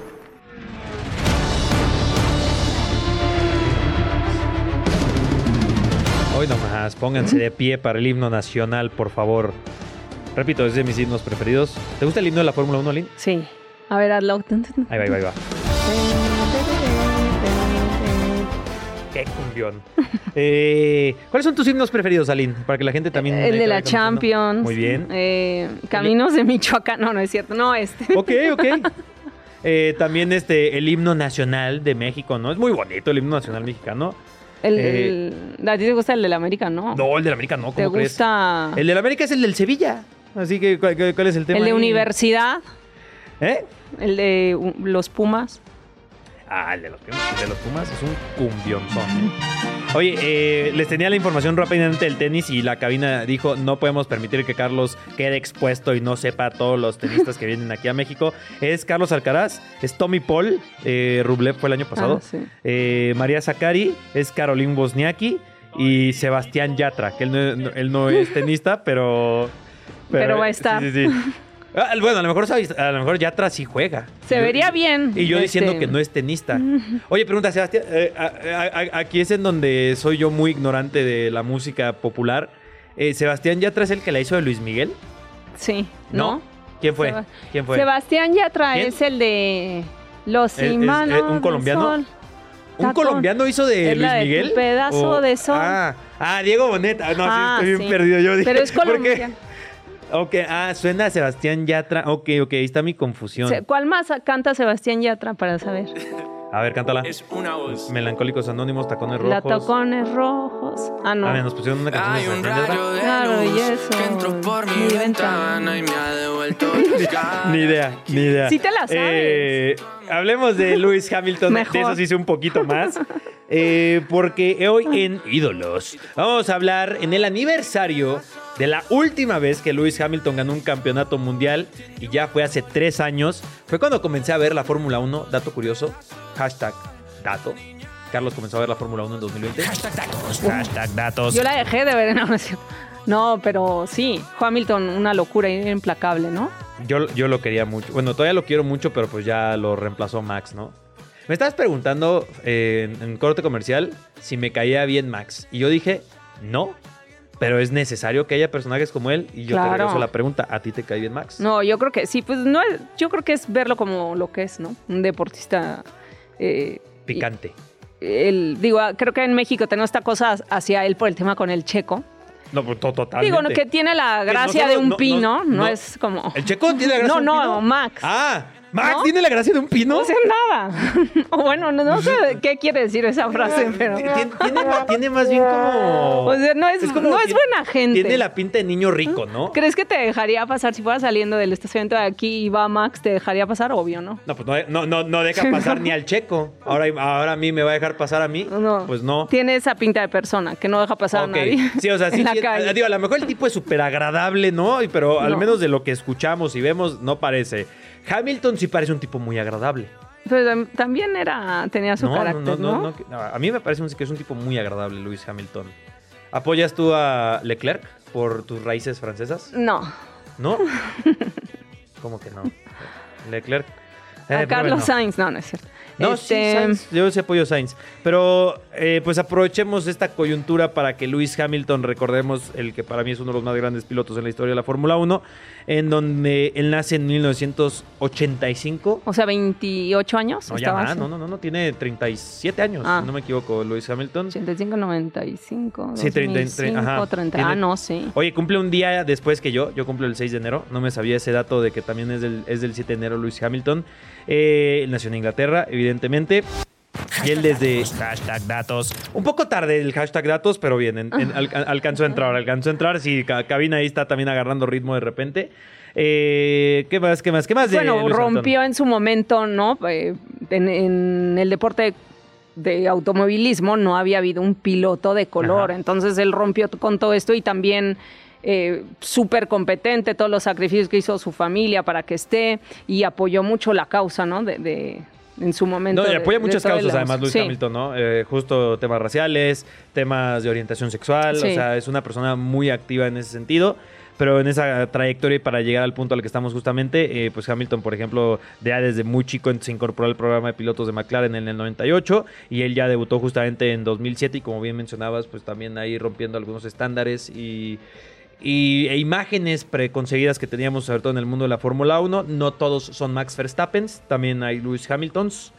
Hoy nomás, pónganse de pie para el himno nacional, por favor. Repito, es de mis himnos preferidos. ¿Te gusta el himno de la Fórmula 1, Lin? Sí. A ver, hazlo. Ahí va, ahí va, ahí va. Qué cumbión. Eh, ¿Cuáles son tus himnos preferidos, Aline? Para que la gente también... El de la. Champions. Muy bien. Eh, Caminos de Michoacán. No, no es cierto. No, este. Ok, ok. Eh, también este, el himno nacional de México, ¿no? Es muy bonito el himno nacional mexicano. El, Eh, el- ¿A ti te gusta el de la América, no? No, el de la América no, ¿cómo ¿Te crees? gusta El de la América es el del Sevilla. Así que, ¿cuál, cuál es el tema? el de ahí? universidad? ¿Eh? El de uh, los Pumas. Ah, el de los, de los Pumas es un cumbionzón. ¿eh? Oye, eh, les tenía la información rápidamente del tenis y la cabina dijo no podemos permitir que Carlos quede expuesto y no sepa a todos los tenistas que vienen aquí a México. Es Carlos Alcaraz, es Tommy Paul, eh, Rublev fue el año pasado, Ah, sí. eh, María Zakari, es Caroline Wozniacki y Sebastián Yatra, que él no, él no es tenista, pero... Pero va a estar. Sí, sí, sí. Ah, bueno, a lo mejor sabes- a lo mejor Yatra sí juega. Se Yo- vería bien. y yo diciendo este, que no es tenista. Oye, pregunta, Sebastián. eh, a- a- a- aquí es en donde soy yo muy ignorante de la música popular. Eh, ¿Sebastián Yatra es el que la hizo de Luis Miguel? Sí, ¿no? ¿Quién fue? ¿Quién fue? Sebastián Yatra ¿Quién? es el de Los ¿Es- es- Imanos es un colombiano? Sol. ¿Un colombiano hizo de Luis de Miguel? pedazo de sol. Ah, ah, Diego Boneta. Ah, No, Ah, sí, estoy bien sí. perdido. Yo dije, Pero es colombiano. Ok, ah, suena a Sebastián Yatra. Ok, ok, ahí está mi confusión. ¿Cuál más canta Sebastián Yatra para saber? A ver, cántala. Es una voz. Melancólicos Anónimos, Tacones Rojos. La tacones rojos. Ah, no. A ver, nos pusieron una canción Hay de un Sebastián Yatra. rayo de Claro, y luz eso, que entró por mi mi ventana ventana. y me ha devuelto. Ni idea, ni idea. Sí te la sabes. Eh, hablemos de Lewis Hamilton. Mejor. De eso sí sé un poquito más. Eh, porque hoy en Ídolos vamos a hablar en el aniversario de la última vez que Lewis Hamilton ganó un campeonato mundial y ya fue hace tres años. Fue cuando comencé a ver la Fórmula 1. Dato curioso. Hashtag dato. Carlos comenzó a ver la Fórmula 1 en 2020. Hashtag datos. Hashtag datos. Yo la dejé de ver, no, no. No, pero sí, Hamilton, una locura implacable, ¿no? Yo, yo lo quería mucho. Bueno, todavía lo quiero mucho, pero pues ya lo reemplazó Max, ¿no? Me estabas preguntando eh, en, en corte comercial si me caía bien Max. Y yo dije, no, pero es necesario que haya personajes como él. Y yo te regreso la pregunta, ¿a ti te cae bien Max? No, yo creo que sí, pues no, es- yo creo que es verlo como lo que es, ¿no? Un deportista. eh, Picante. el, digo, ah, creo que en México tenemos esta cosa hacia él por el tema con el checo. No, pues to- totalmente. Digo, no, que tiene la gracia de un no- pino, no- no, no- es como... ¿El checo tiene la gracia No, de un no, pino? Max. Ah, Max ¿No? tiene la gracia de un pino. No sé nada. O bueno, no, no sé qué quiere decir esa frase, pero... Tiene, tiene- tiene más bien como. O sea, no es, como no es tiene- buena gente. Tiene la pinta de niño rico, ¿no? ¿Crees que te dejaría pasar si fuera saliendo del estacionamiento de aquí y va Max? ¿Te dejaría pasar? Obvio, ¿no? No, pues no, no, no, deja pasar ni al checo. Ahora, ahora a mí me va a dejar pasar a mí. No. Pues no. Tiene esa pinta de persona que no deja pasar a nadie. Sí, o sea, sí. digo, a lo mejor el tipo es súper agradable, ¿no? Pero al No. menos de lo que escuchamos y vemos, no parece. Hamilton sí parece un tipo muy agradable. Pero tam- también era, tenía su no, carácter, ¿no? no, no, A mí me parece que es un tipo muy agradable, Luis Hamilton. ¿Apoyas tú a Leclerc por tus raíces francesas? No. ¿No? ¿Cómo que no? Leclerc. Eh, A Carlos. Sainz, no, no es cierto. No, Este, sí, Sainz. Yo sí apoyo a Sainz. Pero eh, pues aprovechemos esta coyuntura para que Lewis Hamilton, recordemos el que para mí es uno de los más grandes pilotos en la historia de la Fórmula 1, en donde él nace en 1985. O sea, 28 años. No, ya así. no, no, no, no, tiene 37 años, Ah. no me equivoco, Lewis Hamilton. 85, 95, Sí, 30, 2005, ajá. 30. Tiene- Ah, no, sí. Oye, cumple un día después que yo. Yo cumplo el 6 de enero. No me sabía ese dato de que también es del, es del 7 de enero Lewis Hamilton. Eh, él nació en Inglaterra, evidentemente. Y él desde hashtag datos. Un poco tarde el hashtag datos, pero bien, en- en- al- alcanzó a entrar, alcanzó a entrar. Sí, ca- cabina ahí está también agarrando ritmo de repente. Eh, ¿Qué más? ¿Qué más? ¿Qué más Bueno, rompió en su momento, ¿no? Eh, en, en el deporte de automovilismo no había habido un piloto de color, Ajá. entonces él rompió con todo esto y también eh, súper competente, todos los sacrificios que hizo su familia para que esté y apoyó mucho la causa, ¿no? De, de- en su momento. No, y apoya de muchas causas, además, Luis sí. Hamilton, ¿no? Eh, justo temas raciales, temas de orientación sexual, o sea, es una persona muy activa en ese sentido. pero en esa trayectoria y para llegar al punto al que estamos justamente, eh, pues Hamilton, por ejemplo, ya desde muy chico se incorporó al programa de pilotos de McLaren en el 98 y él ya debutó justamente en 2007 y como bien mencionabas, pues también ahí rompiendo algunos estándares y y, e imágenes preconcebidas que teníamos, sobre todo en el mundo de la Fórmula 1. No todos son Max Verstappen, también hay Lewis Hamiltons.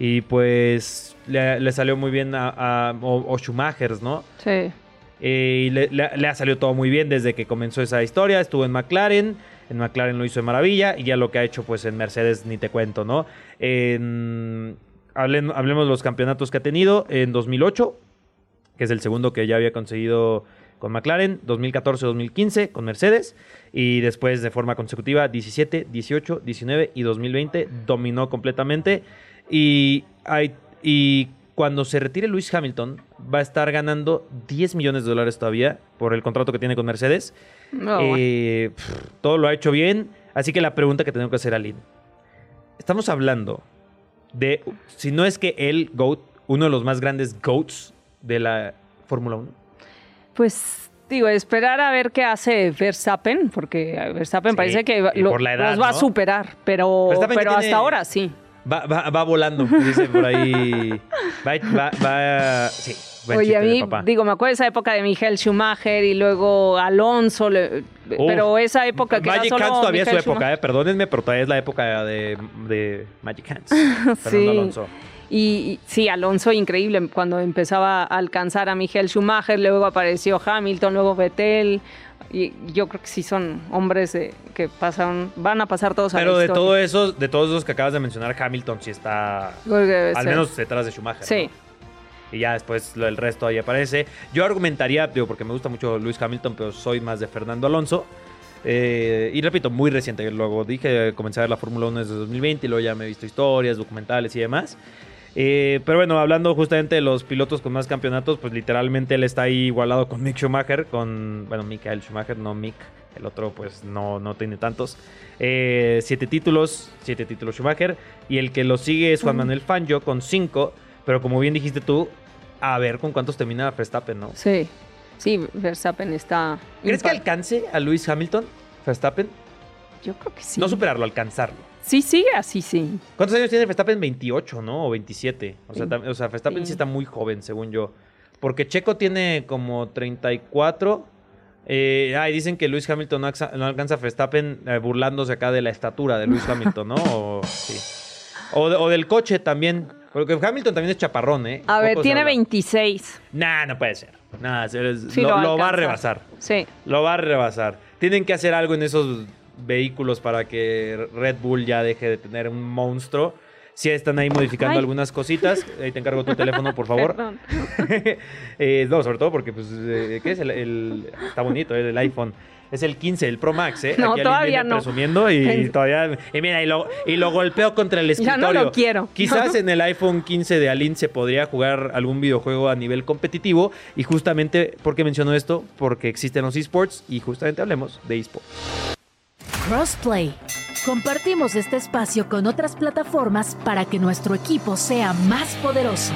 Y pues le, le salió muy bien a, a- o, o Schumachers, ¿no? Sí. Eh, y le, le- le ha salido todo muy bien desde que comenzó esa historia. Estuvo en McLaren. En McLaren lo hizo de maravilla. Y ya lo que ha hecho pues en Mercedes ni te cuento, ¿no? En- hablen- hablemos de los campeonatos que ha tenido. En 2008, que es el segundo que ya había conseguido con McLaren. 2014-2015 con Mercedes. Y después de forma consecutiva 17, 18, 19 y 2020 dominó completamente. Y, hay, y cuando se retire Lewis Hamilton va a estar ganando 10 millones de dólares todavía por el contrato que tiene con Mercedes. No, bueno. Eh, pff, todo lo ha hecho bien. Así que la pregunta que tengo que hacer a Lynn. Estamos hablando de, si no es que el GOAT, uno de los más grandes GOATs de la Fórmula 1. Pues digo, esperar a ver qué hace Verstappen, porque Verstappen Sí, parece que lo- por la edad, los va a superar, pero, pero hasta ahora sí. Va, va- va volando, dice por ahí. Va, va, va- sí, buen Oye, a mí, digo, me acuerdo de esa época de Michael Schumacher y luego Alonso, le- pero esa época que Magic era solo Hands todavía es su época, eh, perdónenme, pero todavía es la época de, de Magic Hands. Fernando Sí. Alonso. Y, y sí, Alonso increíble cuando empezaba a alcanzar a Michael Schumacher, luego apareció Hamilton, luego Vettel. Y yo creo que sí son hombres de- que pasan, van a pasar todos a Pero la de historia. todo eso, de todos esos que acabas de mencionar, Hamilton sí está al ser. menos detrás de Schumacher. Sí. ¿no? Y ya después el resto ahí aparece. Yo argumentaría, digo, porque me gusta mucho Luis Hamilton, pero soy más de Fernando Alonso. Eh, y repito, muy reciente. Luego dije, comencé a ver la Fórmula 1 desde 2020 y luego ya me he visto historias, documentales y demás. Eh, pero bueno, hablando justamente de los pilotos con más campeonatos, pues literalmente él está ahí igualado con Mick Schumacher, con, bueno, Michael Schumacher, no Mick, el otro pues no, no tiene tantos. Eh, siete títulos, siete títulos Schumacher, y el que lo sigue es Juan Manuel Fangio con cinco, pero como bien dijiste tú, a ver con cuántos termina Verstappen, ¿no? Sí, sí, Verstappen está... ¿Crees que alcance a Lewis Hamilton, Verstappen? Yo creo que sí. No superarlo, alcanzarlo. Sí, sigue así, sí. ¿Cuántos años tiene Verstappen? 28, ¿no? O 27. O sea, Sí. tam- o sea Verstappen sí. Sí. está muy joven, según yo. Porque Checo tiene como 34. Eh, ah, y dicen que Lewis Hamilton no, alza- no alcanza a Verstappen eh, burlándose acá de la estatura de Lewis Hamilton, ¿no? O, sí. o, de- o del coche también. Porque Hamilton también es chaparrón, ¿eh? A ver, tiene habla. 26. Nah, no puede ser. Nah, es- es- Sí, lo, lo lo va a rebasar. Sí. Lo va a rebasar. Tienen que hacer algo en esos vehículos para que Red Bull ya deje de tener un monstruo. Si están ahí modificando Ay. algunas cositas, ahí te encargo tu teléfono, por favor. Perdón. Eh, no, sobre todo porque, pues, eh, ¿qué es? El, el- está bonito, eh, el iPhone. Es el 15, el Pro Max, ¿eh? No, alguien todavía viene no. presumiendo y todavía... Y mira, y lo, y lo golpeo contra el Ya escritorio. no lo quiero. Quizás en el iPhone 15 de Aline se podría jugar algún videojuego a nivel competitivo. Y justamente, ¿por qué menciono esto? Porque existen los esports y justamente hablemos de esports. Crossplay. Compartimos este espacio con otras plataformas para que nuestro equipo sea más poderoso.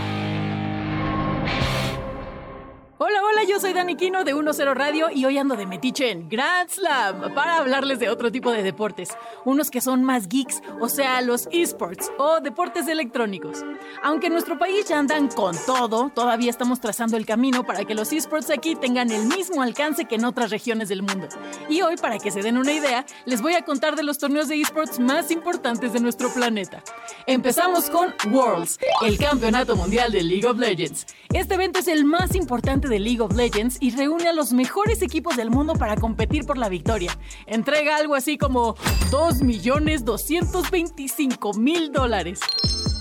Hola, hola, yo soy Dani Quino de 10 Radio y hoy ando de metiche en Grand Slam para hablarles de otro tipo de deportes, unos que son más geeks, o sea, los esports o deportes electrónicos. Aunque en nuestro país ya andan con todo, todavía estamos trazando el camino para que los esports aquí tengan el mismo alcance que en otras regiones del mundo. Y hoy, para que se den una idea, les voy a contar de los torneos de esports más importantes de nuestro planeta. Empezamos con Worlds, el campeonato mundial de League of Legends. Este evento es el más importante de League of Legends y reúne a los mejores equipos del mundo para competir por la victoria. Entrega algo así como 2.225.000 dólares.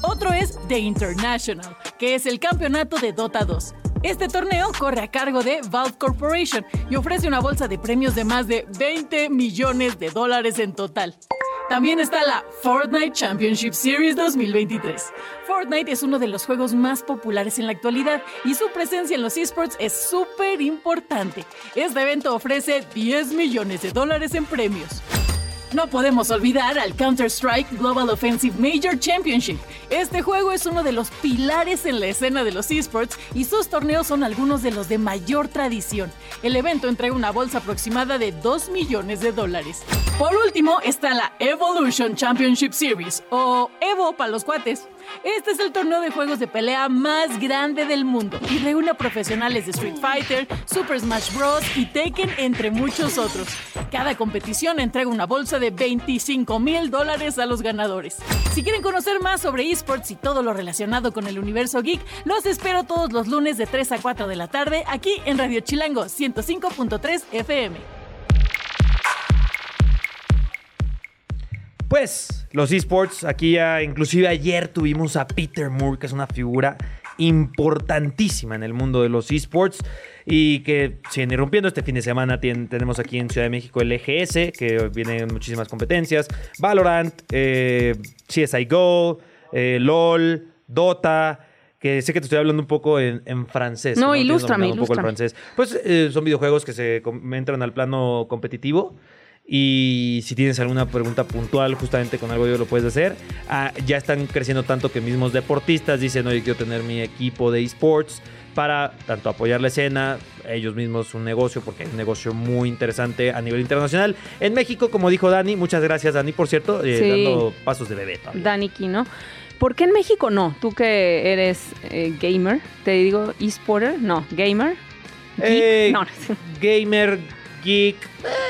Otro es The International, que es el campeonato de Dota 2. Este torneo corre a cargo de Valve Corporation y ofrece una bolsa de premios de más de 20 millones de dólares en total. También está la Fortnite Championship Series 2023. Fortnite es uno de los juegos más populares en la actualidad y su presencia en los esports es súper importante. Este evento ofrece 10 millones de dólares en premios. No podemos olvidar al Counter-Strike Global Offensive Major Championship. Este juego es uno de los pilares en la escena de los esports y sus torneos son algunos de los de mayor tradición. El evento entrega una bolsa aproximada de 2 millones de dólares. Por último está la Evolution Championship Series, o Evo para los cuates. Este es el torneo de juegos de pelea más grande del mundo y reúne a profesionales de Street Fighter, Super Smash Bros. y Tekken, entre muchos otros. Cada competición entrega una bolsa de 25 mil dólares a los ganadores. Si quieren conocer más sobre esports y todo lo relacionado con el universo geek, los espero todos los lunes de 3 a 4 de la tarde aquí en Radio Chilango 105.3 FM. Pues los esports, aquí ya, inclusive ayer tuvimos a Peter Moore, que es una figura importantísima en el mundo de los esports y que siguen irrumpiendo. Este fin de semana tenemos aquí en Ciudad de México el EGS, que vienen muchísimas competencias, Valorant, eh, CSGO, eh, LOL, Dota que sé que te estoy hablando un poco en, francés. No, ilústrame, un poco el francés. Pues eh, son videojuegos que se entran al plano competitivo y si tienes alguna pregunta puntual justamente con algo yo lo puedes hacer. Ah, ya están creciendo tanto que mismos deportistas dicen, oye, quiero tener mi equipo de esports para tanto apoyar la escena, ellos mismos un negocio, porque es un negocio muy interesante a nivel internacional. En México, como dijo Dani, muchas gracias Dani, por cierto, eh, dando pasos de bebé. Dani Kino. ¿Por qué en México no? Tú que eres eh, gamer, te digo esporter, no, gamer. Eh, no. Gamer, geek.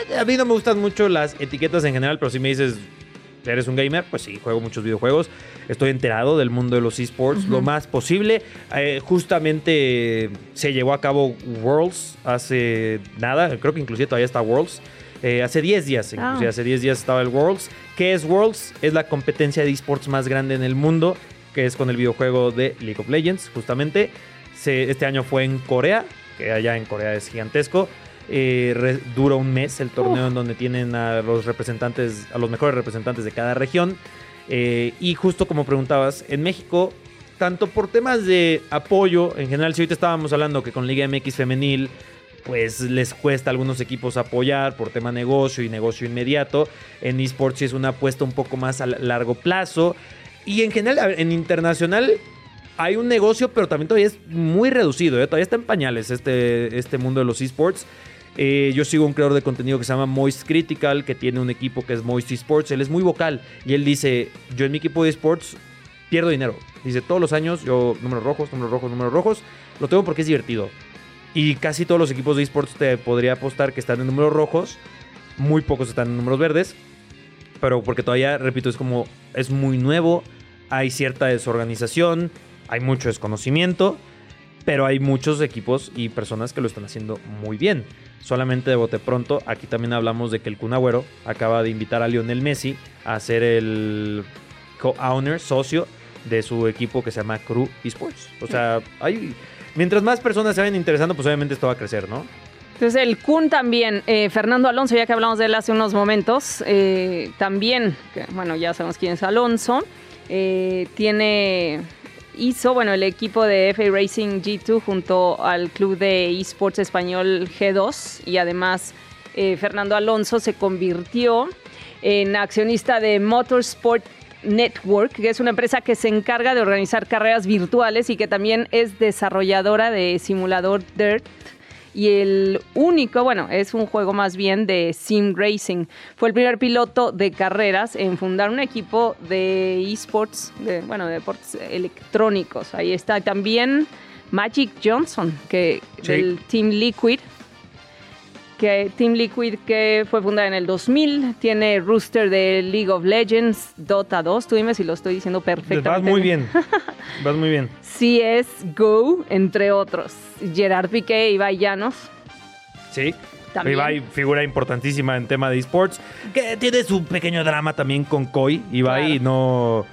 Eh, a mí no me gustan mucho las etiquetas en general, pero si me dices, ¿eres un gamer? Pues sí, juego muchos videojuegos. Estoy enterado del mundo de los esports lo más posible. Eh, justamente se llevó a cabo Worlds hace nada, creo que inclusive todavía está Worlds. Eh, hace 10 días, inclusive ah. hace 10 días estaba el Worlds. ¿Qué es Worlds? Es la competencia de esports más grande en el mundo, que es con el videojuego de League of Legends, justamente. este año fue en Corea, que allá en Corea es gigantesco. Eh, dura un mes el torneo en donde tienen a los representantes, a los mejores representantes de cada región. Eh, y justo como preguntabas, en México, tanto por temas de apoyo, en general, si ahorita estábamos hablando que con Liga MX femenil, pues les cuesta a algunos equipos apoyar por tema negocio y negocio inmediato. En esports sí es una apuesta un poco más a largo plazo. Y en general, en internacional, hay un negocio, pero también todavía es muy reducido. ¿eh? Todavía está en pañales este, este mundo de los esports. Eh, yo sigo un creador de contenido que se llama Moist Critical, que tiene un equipo que es Moist Esports. Él es muy vocal y él dice, yo en mi equipo de esports pierdo dinero. Dice, todos los años yo números rojos, números rojos, números rojos. Lo tengo porque es divertido. Y casi todos los equipos de esports te podría apostar que están en números rojos. Muy pocos están en números verdes. Pero porque todavía, repito, es como, es muy nuevo. Hay cierta desorganización. Hay mucho desconocimiento. Pero hay muchos equipos y personas que lo están haciendo muy bien solamente de bote pronto, aquí también hablamos de que el Kun acaba de invitar a Lionel Messi a ser el co-owner, socio de su equipo que se llama Crew Esports. O sea, hay, mientras más personas se vayan interesando, pues obviamente esto va a crecer, ¿no? Entonces el Kun también, eh, Fernando Alonso, ya que hablamos de él hace unos momentos, eh, también, bueno, ya sabemos quién es Alonso, eh, tiene hizo, bueno, el equipo de FA Racing G2 junto al club de esports español G2 y además eh, Fernando Alonso se convirtió en accionista de Motorsport Network, que es una empresa que se encarga de organizar carreras virtuales y que también es desarrolladora de simulador Dirt y el único, bueno, es un juego más bien de sim racing. Fue el primer piloto de carreras en fundar un equipo de esports, de, bueno, de deportes electrónicos. Ahí está también Magic Johnson, que del Team Liquid, que Team Liquid que fue fundada en el 2000, tiene Rooster de League of Legends, Dota 2, tú dime si lo estoy diciendo perfectamente. Vas muy bien, vas muy bien. Go, entre otros. Gerard Piqué, Ibai Llanos. Sí. También. Ibai, figura importantísima en tema de esports, que tiene su pequeño drama también con Koi. Ibai no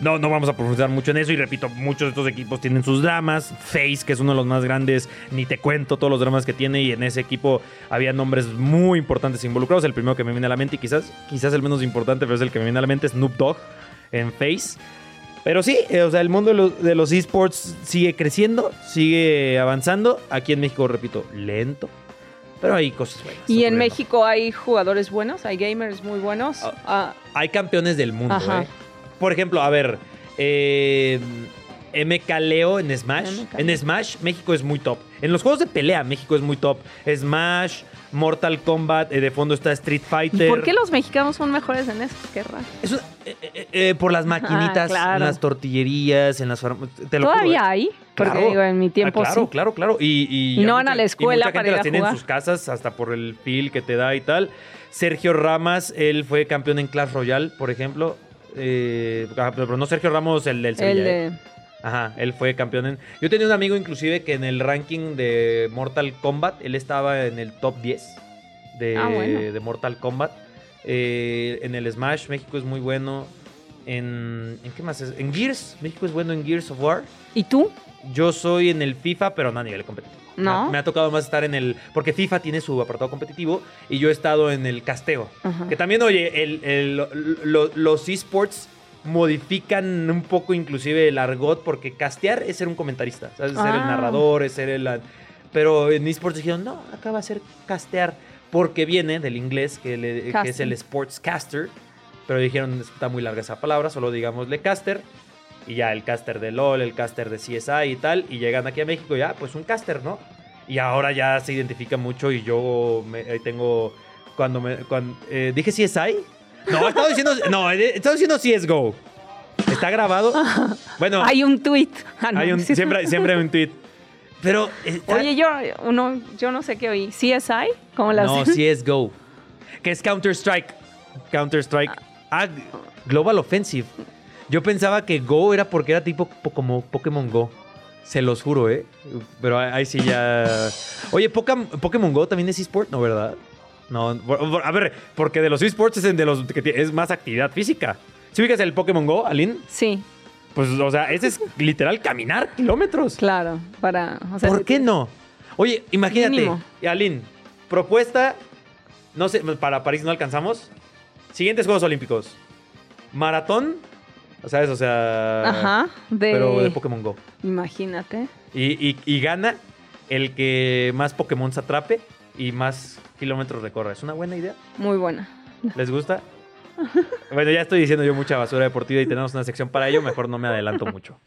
no, no vamos a profundizar mucho en eso y repito, muchos de estos equipos tienen sus dramas. Face, que es uno de los más grandes, ni te cuento todos los dramas que tiene y en ese equipo había nombres muy importantes involucrados. El primero que me viene a la mente y quizás, quizás el menos importante, pero es el que me viene a la mente, Snoop Dogg en Face. Pero sí, eh, o sea, el mundo de los, de los esports sigue creciendo, sigue avanzando. Aquí en México, repito, lento, Pero hay cosas buenas. Y en. México hay jugadores buenos, hay gamers muy buenos. Ah. Ah, Hay campeones del mundo, Ajá. ¿eh? Por ejemplo, a ver, eh, MK Leo en Smash. MK. En Smash, México es muy top. En los juegos de pelea, México es muy top. Smash, Mortal Kombat, eh, de fondo está Street ¿y Fighter. ¿Por qué los mexicanos son mejores en eso? Qué raro. Eh, eh, por las maquinitas, claro. en las tortillerías, en las te lo Todavía hay, porque Claro. digo, en mi tiempo Ah, claro, sí. claro, claro. Y, no van a la escuela mucha para gente ir las tiene en sus casas, hasta por el feel que te da y tal. Sergio Ramas, él fue campeón en Clash Royale, por ejemplo. Eh, ah, pero no Sergio Ramos, el del El Sevilla. ¿eh? de- Ajá, él fue campeón en... Yo tenía un amigo inclusive que en el ranking de Mortal Kombat, él estaba en el top 10 de, Ah, bueno. de Mortal Kombat. Eh, en el Smash, México es muy bueno. En, ¿En qué más es? En Gears, México es bueno en Gears of War. ¿Y tú? Yo soy en el FIFA, pero no a nivel competitivo. Me ha- ¿No? Me ha, tocado más estar en el... Porque FIFA tiene su apartado competitivo y yo he estado en el casteo. Ajá. Que también, oye, el- el- lo- los esports modifican un poco inclusive el argot porque castear es ser un comentarista, ¿sabes? Ser el Ah. narrador, es ser el... Pero en esports dijeron, no, acá va a ser castear porque viene del inglés que, le- que es el sportscaster. Pero dijeron, está muy larga esa palabra, solo digámosle caster. Y ya el caster de LOL, el caster de CSI y tal. Y llegan aquí a México, ya, pues un caster, ¿no? Y ahora ya se identifica mucho y yo me- tengo... Cuando me... Cuando, eh, ¿Dije CSI? No, estaba diciendo... No, eh, estaba diciendo CSGO. ¿Está grabado? Bueno, Hay un tweet. Ah, no. hay un, siempre, siempre hay un tweet. Pero... está- Oye, yo, uno, yo no sé qué oí. ¿CSI? ¿Cómo la No? CSGO. Que es Counter-Strike. Counter-Strike. Ah, Global Offensive. Yo pensaba que Go era porque era tipo po- como Pokémon Go. Se los juro, ¿eh? Pero ahí sí ya... Oye, Pokémon, Go también es eSport, ¿no, verdad? No, a ver, porque de los eSports es el de los que es más actividad física. Si ubicas el Pokémon Go, Aline, Sí, pues, o sea, ese es literal caminar kilómetros. claro. Para, o sea, ¿Por si qué no? Oye, imagínate, Mínimo. Aline, propuesta, no sé, para París no alcanzamos. Siguientes Juegos Olímpicos. Maratón, ¿sabes? O sea... Ajá, de... Pero de Pokémon Go. Imagínate. Y, y- y gana el que más Pokémon se atrape y más kilómetros recorra. ¿Es una buena idea? Muy buena. ¿Les gusta? Bueno, ya estoy diciendo yo mucha basura deportiva y tenemos una sección para ello. Mejor no me adelanto mucho.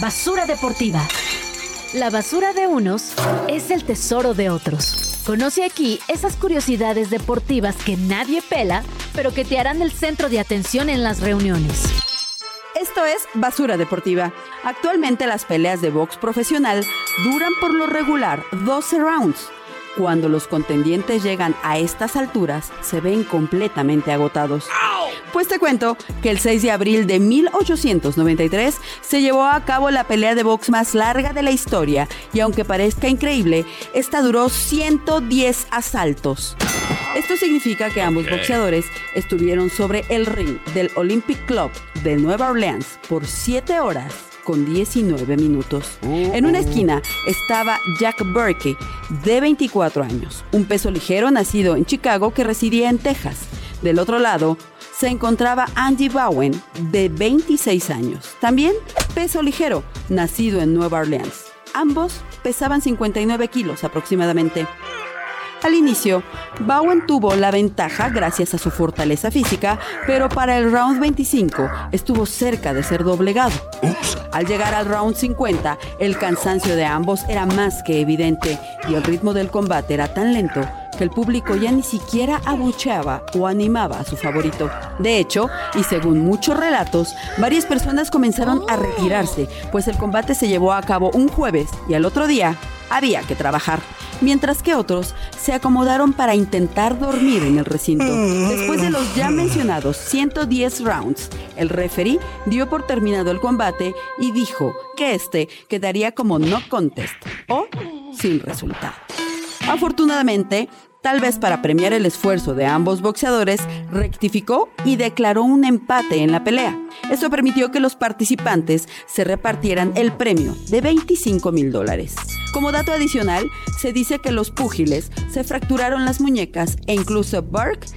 Basura deportiva. La basura de unos es el tesoro de otros. Conoce aquí esas curiosidades deportivas que nadie pela, pero que te harán el centro de atención en las reuniones. Esto es Basura Deportiva. Actualmente las peleas de box profesional duran por lo regular 12 rounds. Cuando los contendientes llegan a estas alturas, se ven completamente agotados. Pues te cuento que el 6 de abril de 1893 se llevó a cabo la pelea de box más larga de la historia y aunque parezca increíble, esta duró 110 asaltos. Esto significa que ambos boxeadores estuvieron sobre el ring del Olympic Club de Nueva Orleans por 7 horas con 19 minutos. En una esquina estaba Jack Burke, de 24 años, un peso ligero nacido en Chicago que residía en Texas. Del otro lado se encontraba Andy Bowen, de 26 años, también peso ligero, nacido en Nueva Orleans. Ambos pesaban 59 kilos aproximadamente. Al inicio, Bowen tuvo la ventaja gracias a su fortaleza física, pero para el round 25 estuvo cerca de ser doblegado. Al llegar al round 50, el cansancio de ambos era más que evidente y el ritmo del combate era tan lento que el público ya ni siquiera abucheaba o animaba a su favorito. De hecho, y según muchos relatos, varias personas comenzaron a retirarse, pues el combate se llevó a cabo un jueves y al otro día había que trabajar, mientras que otros se acomodaron para intentar dormir en el recinto. Después de los ya mencionados 110 rounds, el referee dio por terminado el combate y dijo que este quedaría como no contest o sin resultado. Afortunadamente, tal vez para premiar el esfuerzo de ambos boxeadores, rectificó y declaró un empate en la pelea. Esto permitió que los participantes se repartieran el premio de 25 mil dólares. Como dato adicional, se dice que los púgiles se fracturaron las muñecas e incluso Burke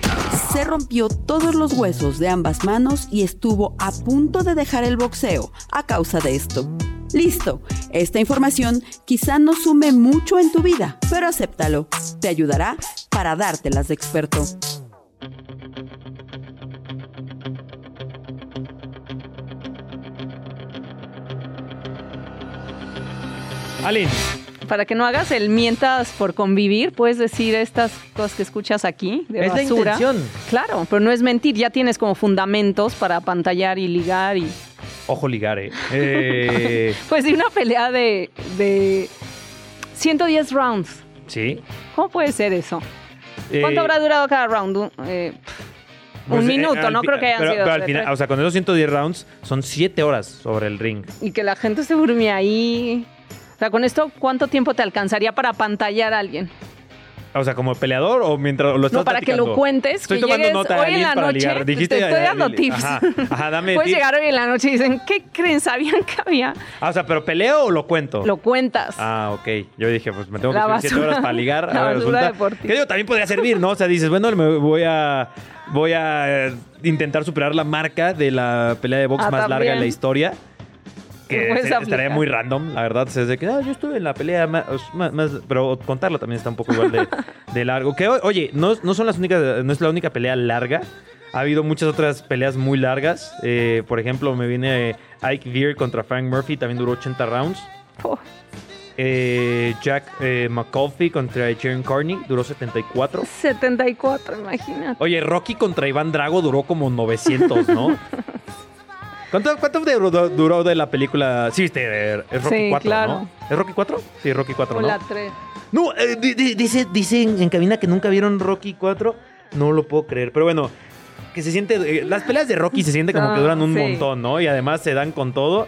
se rompió todos los huesos de ambas manos y estuvo a punto de dejar el boxeo a causa de esto. Listo, esta información quizá no sume mucho en tu vida, pero acéptalo. Te ayudará para dártelas de experto. Alin, Para que no hagas el mientas por convivir, puedes decir estas cosas que escuchas aquí de Es la basura. intención. Claro, pero no es mentir, ya tienes como fundamentos para pantallar y ligar y ojo ligar, eh. Eh, pues de una pelea de, de 110 rounds. sí. ¿Cómo puede ser eso? ¿Cuánto Eh, habrá durado cada round? Un, eh, pues, un eh, minuto, no creo que hayan pero, sido pero al final, o sea, con esos 110 rounds son 7 horas sobre el ring. Y que la gente se durmie ahí. O sea, con esto, ¿cuánto tiempo te alcanzaría para pantallar a alguien? O sea, como peleador o mientras lo estás No, para que lo cuentes, Estoy que tomando llegues nota, hoy en la para noche. ligar. Dijiste, te estoy dando tips. Ajá, ajá, dame Puedes tips. llegar hoy en la noche y dicen, ¿qué creen? ¿Sabían que había? Ah, o sea, ¿pero peleo o lo cuento? Lo cuentas. Ah, ok. Yo dije, pues me tengo que subir 7 basura- horas para ligar. la A ver, resulta. deportiva. Que digo, también podría servir, ¿no? O sea, dices, bueno, me voy a. Voy a eh, intentar superar la marca de la pelea de box Ah, más larga en la historia. Que se- estaría muy random, la verdad. Es de que, ah, yo estuve en la pelea más, más- más- Pero contarlo también está un poco igual de, de largo. Que, oye, no, no son las únicas. No es la única pelea larga. Ha habido muchas otras peleas muy largas. Eh, por ejemplo, me viene Ike Veer contra Frank Murphy. También duró 80 rounds. Oh, Eh, Jack eh, McCulphy contra Jaren Carney duró 74. 74, imagínate. Oye, Rocky contra Iván Drago duró como 900, ¿no? ¿Cuánto, cuánto duró, duró de la película? Sí, eh, es Rocky Sí, 4, claro. ¿no? ¿Es Rocky 4? Sí, Rocky 4, O ¿no? la 3. No, eh, di- di- dice, dice en, en cabina que nunca vieron Rocky 4. No lo puedo creer. Pero bueno, que se siente. eh, las peleas de Rocky se siente como que duran un sí. montón, ¿no? Y además se dan con todo.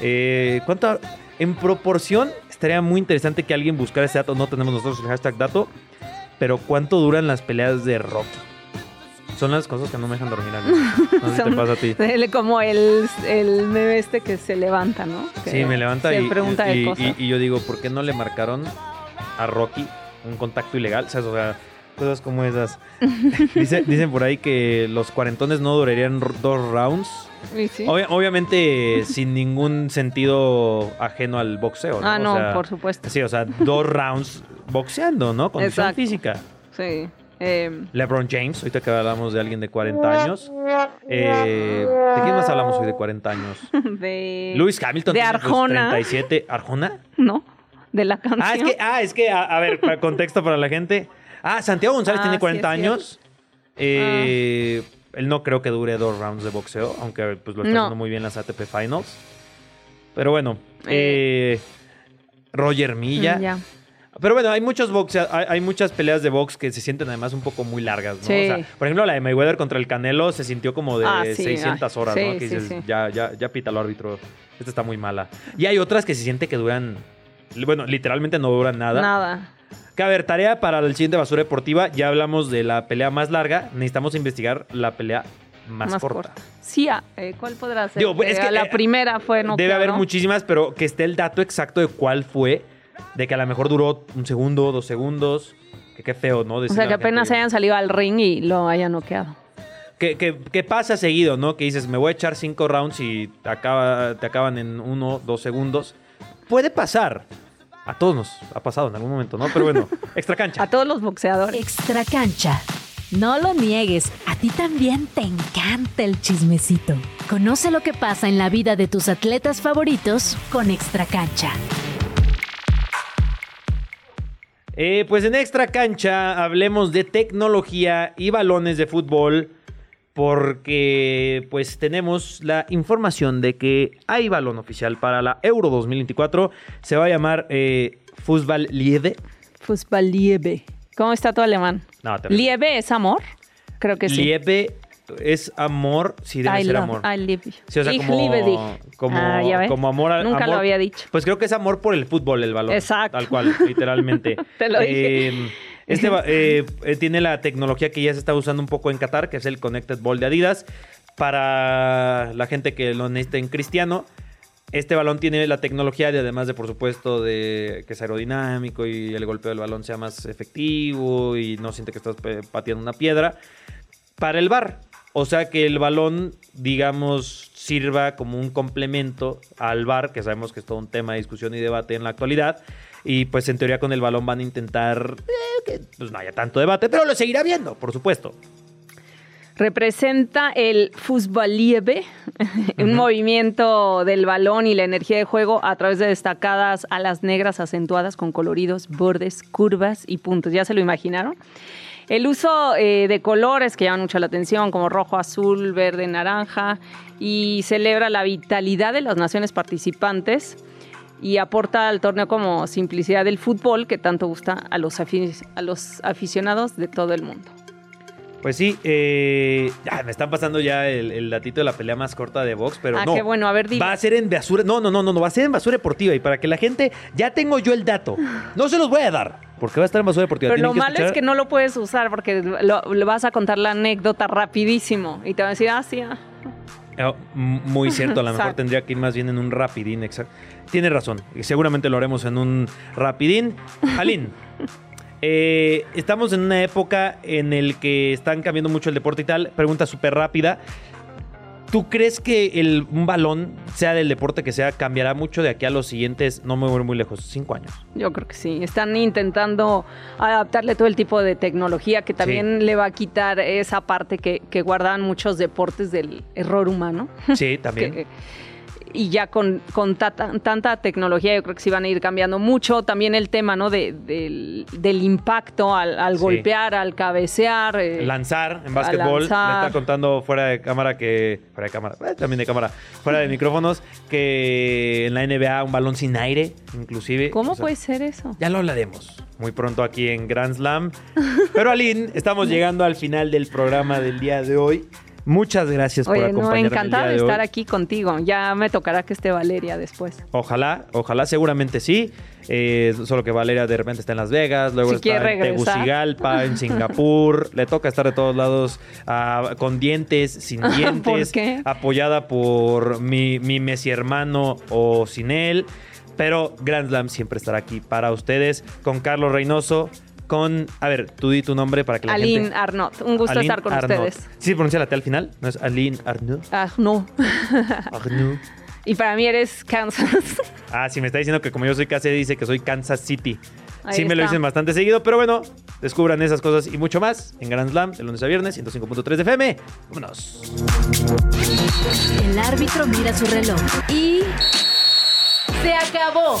Eh, ¿Cuánto? En proporción, estaría muy interesante que alguien buscara ese dato. No tenemos nosotros el hashtag dato. Pero ¿cuánto duran las peleas de Rocky? Son las cosas que no me dejan dormir a mí. No sé si te pasa a ti. Como el, el meme este que se levanta, ¿no? Que Sí, me levanta se y, pregunta y- de y- cosas. y yo digo, ¿por qué no le marcaron a Rocky un contacto ilegal? O sea, cosas como esas. Dice- dicen por ahí que los cuarentones no durarían dos rounds. Sí. Obvia- obviamente sin ningún sentido ajeno al boxeo, ¿no? Ah, O no, sea, por supuesto. Sí, o sea, dos rounds boxeando, ¿no? Condición Exacto. física. Sí. Eh, LeBron James, ahorita que hablamos de alguien de 40 años. Eh, ¿De quién más hablamos hoy de 40 años? de. Lewis Hamilton De Arjona. 37. ¿Arjona? ¿No? De la canción. Ah, es que, ah, es que a, a ver, para contexto para la gente. Ah, Santiago González Ah, tiene sí, 40 es cierto. años. Eh, Él no creo que dure dos rounds de boxeo, aunque pues lo está No. haciendo muy bien en las ATP Finals. Pero bueno, eh, Roger Milla. Ya. Pero bueno, hay muchos boxea- hay, hay muchas peleas de box que se sienten además un poco muy largas, ¿no? Sí. O sea, por ejemplo, la de Mayweather contra el Canelo se sintió como de Ah, sí, 600 ay, horas, sí, ¿no? Que dices, ya, ya, ya pítalo árbitro. Esta está muy mala. Y hay otras que se siente que duran, bueno, literalmente no duran nada. Nada. Que a ver, tarea para el siguiente basura deportiva. Ya hablamos de la pelea más larga. Necesitamos investigar la pelea más, corta. Sí, ah, eh, ¿cuál podrá ser? Digo, es Eh, que, la eh, primera fue no Debe haber muchísimas, pero que esté el dato exacto de cuál fue. De que a lo mejor duró un segundo, dos segundos. Que qué feo, ¿no? O sea, que gente- apenas hayan salido al ring y lo hayan noqueado. Que, que- que pasa seguido, ¿no? Que dices, me voy a echar cinco rounds y te, acaba, te acaban en uno, dos segundos. Puede pasar. A todos nos ha pasado en algún momento, ¿no? Pero bueno, extra cancha. A todos los boxeadores. Extra cancha. No lo niegues, a ti también te encanta el chismecito. Conoce lo que pasa en la vida de tus atletas favoritos con Extra cancha. Eh, pues en extra cancha hablemos de tecnología y balones de fútbol. Porque pues tenemos la información de que hay balón oficial para la Euro 2024. Se va a llamar eh, Fußball Liebe. Fußball Liebe. ¿Cómo está tu alemán? No. ¿Liebe es amor? Creo que sí. Liebe es amor, sí debe I ser love- amor. I liebe. Sí, o sea, Ich como, liebe dich. como, Ah, ya ves. como amor al Nunca lo había dicho. Pues creo que es amor por el fútbol el balón. Exacto. Tal cual, literalmente. Te lo dije. Eh, este eh, eh, tiene la tecnología que ya se está usando un poco en Qatar, que es el Connected Ball de Adidas. Para la gente que lo necesita en cristiano, este balón tiene la tecnología de, además de, por supuesto, de que es aerodinámico y el golpeo del balón sea más efectivo y no siente que estás pe- pateando una piedra. Para el bar, O sea que el balón, digamos, sirva como un complemento al VAR, que sabemos que es todo un tema de discusión y debate en la actualidad. Y pues en teoría con el balón van a intentar eh, que pues, no haya tanto debate, pero lo seguirá viendo, por supuesto. Representa el Fußballliebe, un movimiento del balón y la energía de juego a través de destacadas alas negras acentuadas con coloridos, bordes, curvas y puntos. ¿Ya se lo imaginaron? El uso eh, de colores que llaman mucho la atención, como rojo, azul, verde, naranja, y celebra la vitalidad de las naciones participantes y aporta al torneo como simplicidad del fútbol que tanto gusta a los, afi- a los aficionados de todo el mundo. Pues sí, eh, me están pasando ya el, el datito de la pelea más corta de box, pero ah, no. qué bueno, a ver, dime. Va a ser en basura. No, no, no, no, no, va a ser en basura deportiva. Y para que la gente. Ya tengo yo el dato. No se los voy a dar. Porque va a estar en basura deportiva. Pero Tienen lo malo es que no lo puedes usar porque lo, le vas a contar la anécdota rapidísimo y te van a decir, ah, sí, ah. M- Muy cierto, a lo mejor tendría que ir más bien en un rapidín, exacto. Tiene razón, seguramente lo haremos en un rapidín. Alin, eh, estamos en una época en el que están cambiando mucho el deporte y tal. Pregunta súper rápida. ¿Tú crees que el, un balón, sea del deporte que sea, cambiará mucho de aquí a los siguientes, no me voy muy lejos, cinco años? Yo creo que sí. Están intentando adaptarle todo el tipo de tecnología que también le va a quitar esa parte que, que guardan muchos deportes del error humano. Sí, también. Que- y ya con, con ta- tanta tecnología yo creo que sí van a ir cambiando mucho. También el tema ¿no? de, del, del impacto al, al Sí. golpear, al cabecear. eh, lanzar en básquetbol. Me lanzar. está contando fuera de cámara que. Fuera de cámara, eh, también de cámara. Fuera de micrófonos, que en la NBA un balón sin aire, inclusive. ¿Cómo O sea, puede ser eso? Ya lo hablaremos muy pronto aquí en Grand Slam. Pero Aline, estamos llegando al final del programa del día de hoy. Muchas gracias por Oye, no, encantada de estar aquí contigo. Ya me tocará que esté Valeria después. Ojalá, ojalá, seguramente sí. Eh, solo que Valeria de repente está en Las Vegas, luego Si está en. Tegucigalpa, en Singapur. Le toca estar de todos lados ah, con dientes, sin dientes, qué? apoyada por mi, mi Messi hermano o sin él. Pero Grand Slam siempre estará aquí para ustedes con Carlos Reynoso. Con, a ver, tú di tu nombre para que la Aline gente... Arnott, un gusto Aline estar con Arnaud. ustedes. Sí, pronuncia la T al final. No es Aline Arnaud. Ah, no. Arnaud. Y para mí eres Kansas. Ah, sí, me está diciendo que como yo soy KC, dice que soy Kansas City. Ahí sí, me lo dicen bastante seguido, pero bueno, descubran esas cosas y mucho más en Grand Slam, de lunes a viernes, 105.3 de FM. Vámonos. El árbitro mira su reloj y... ¡Se acabó!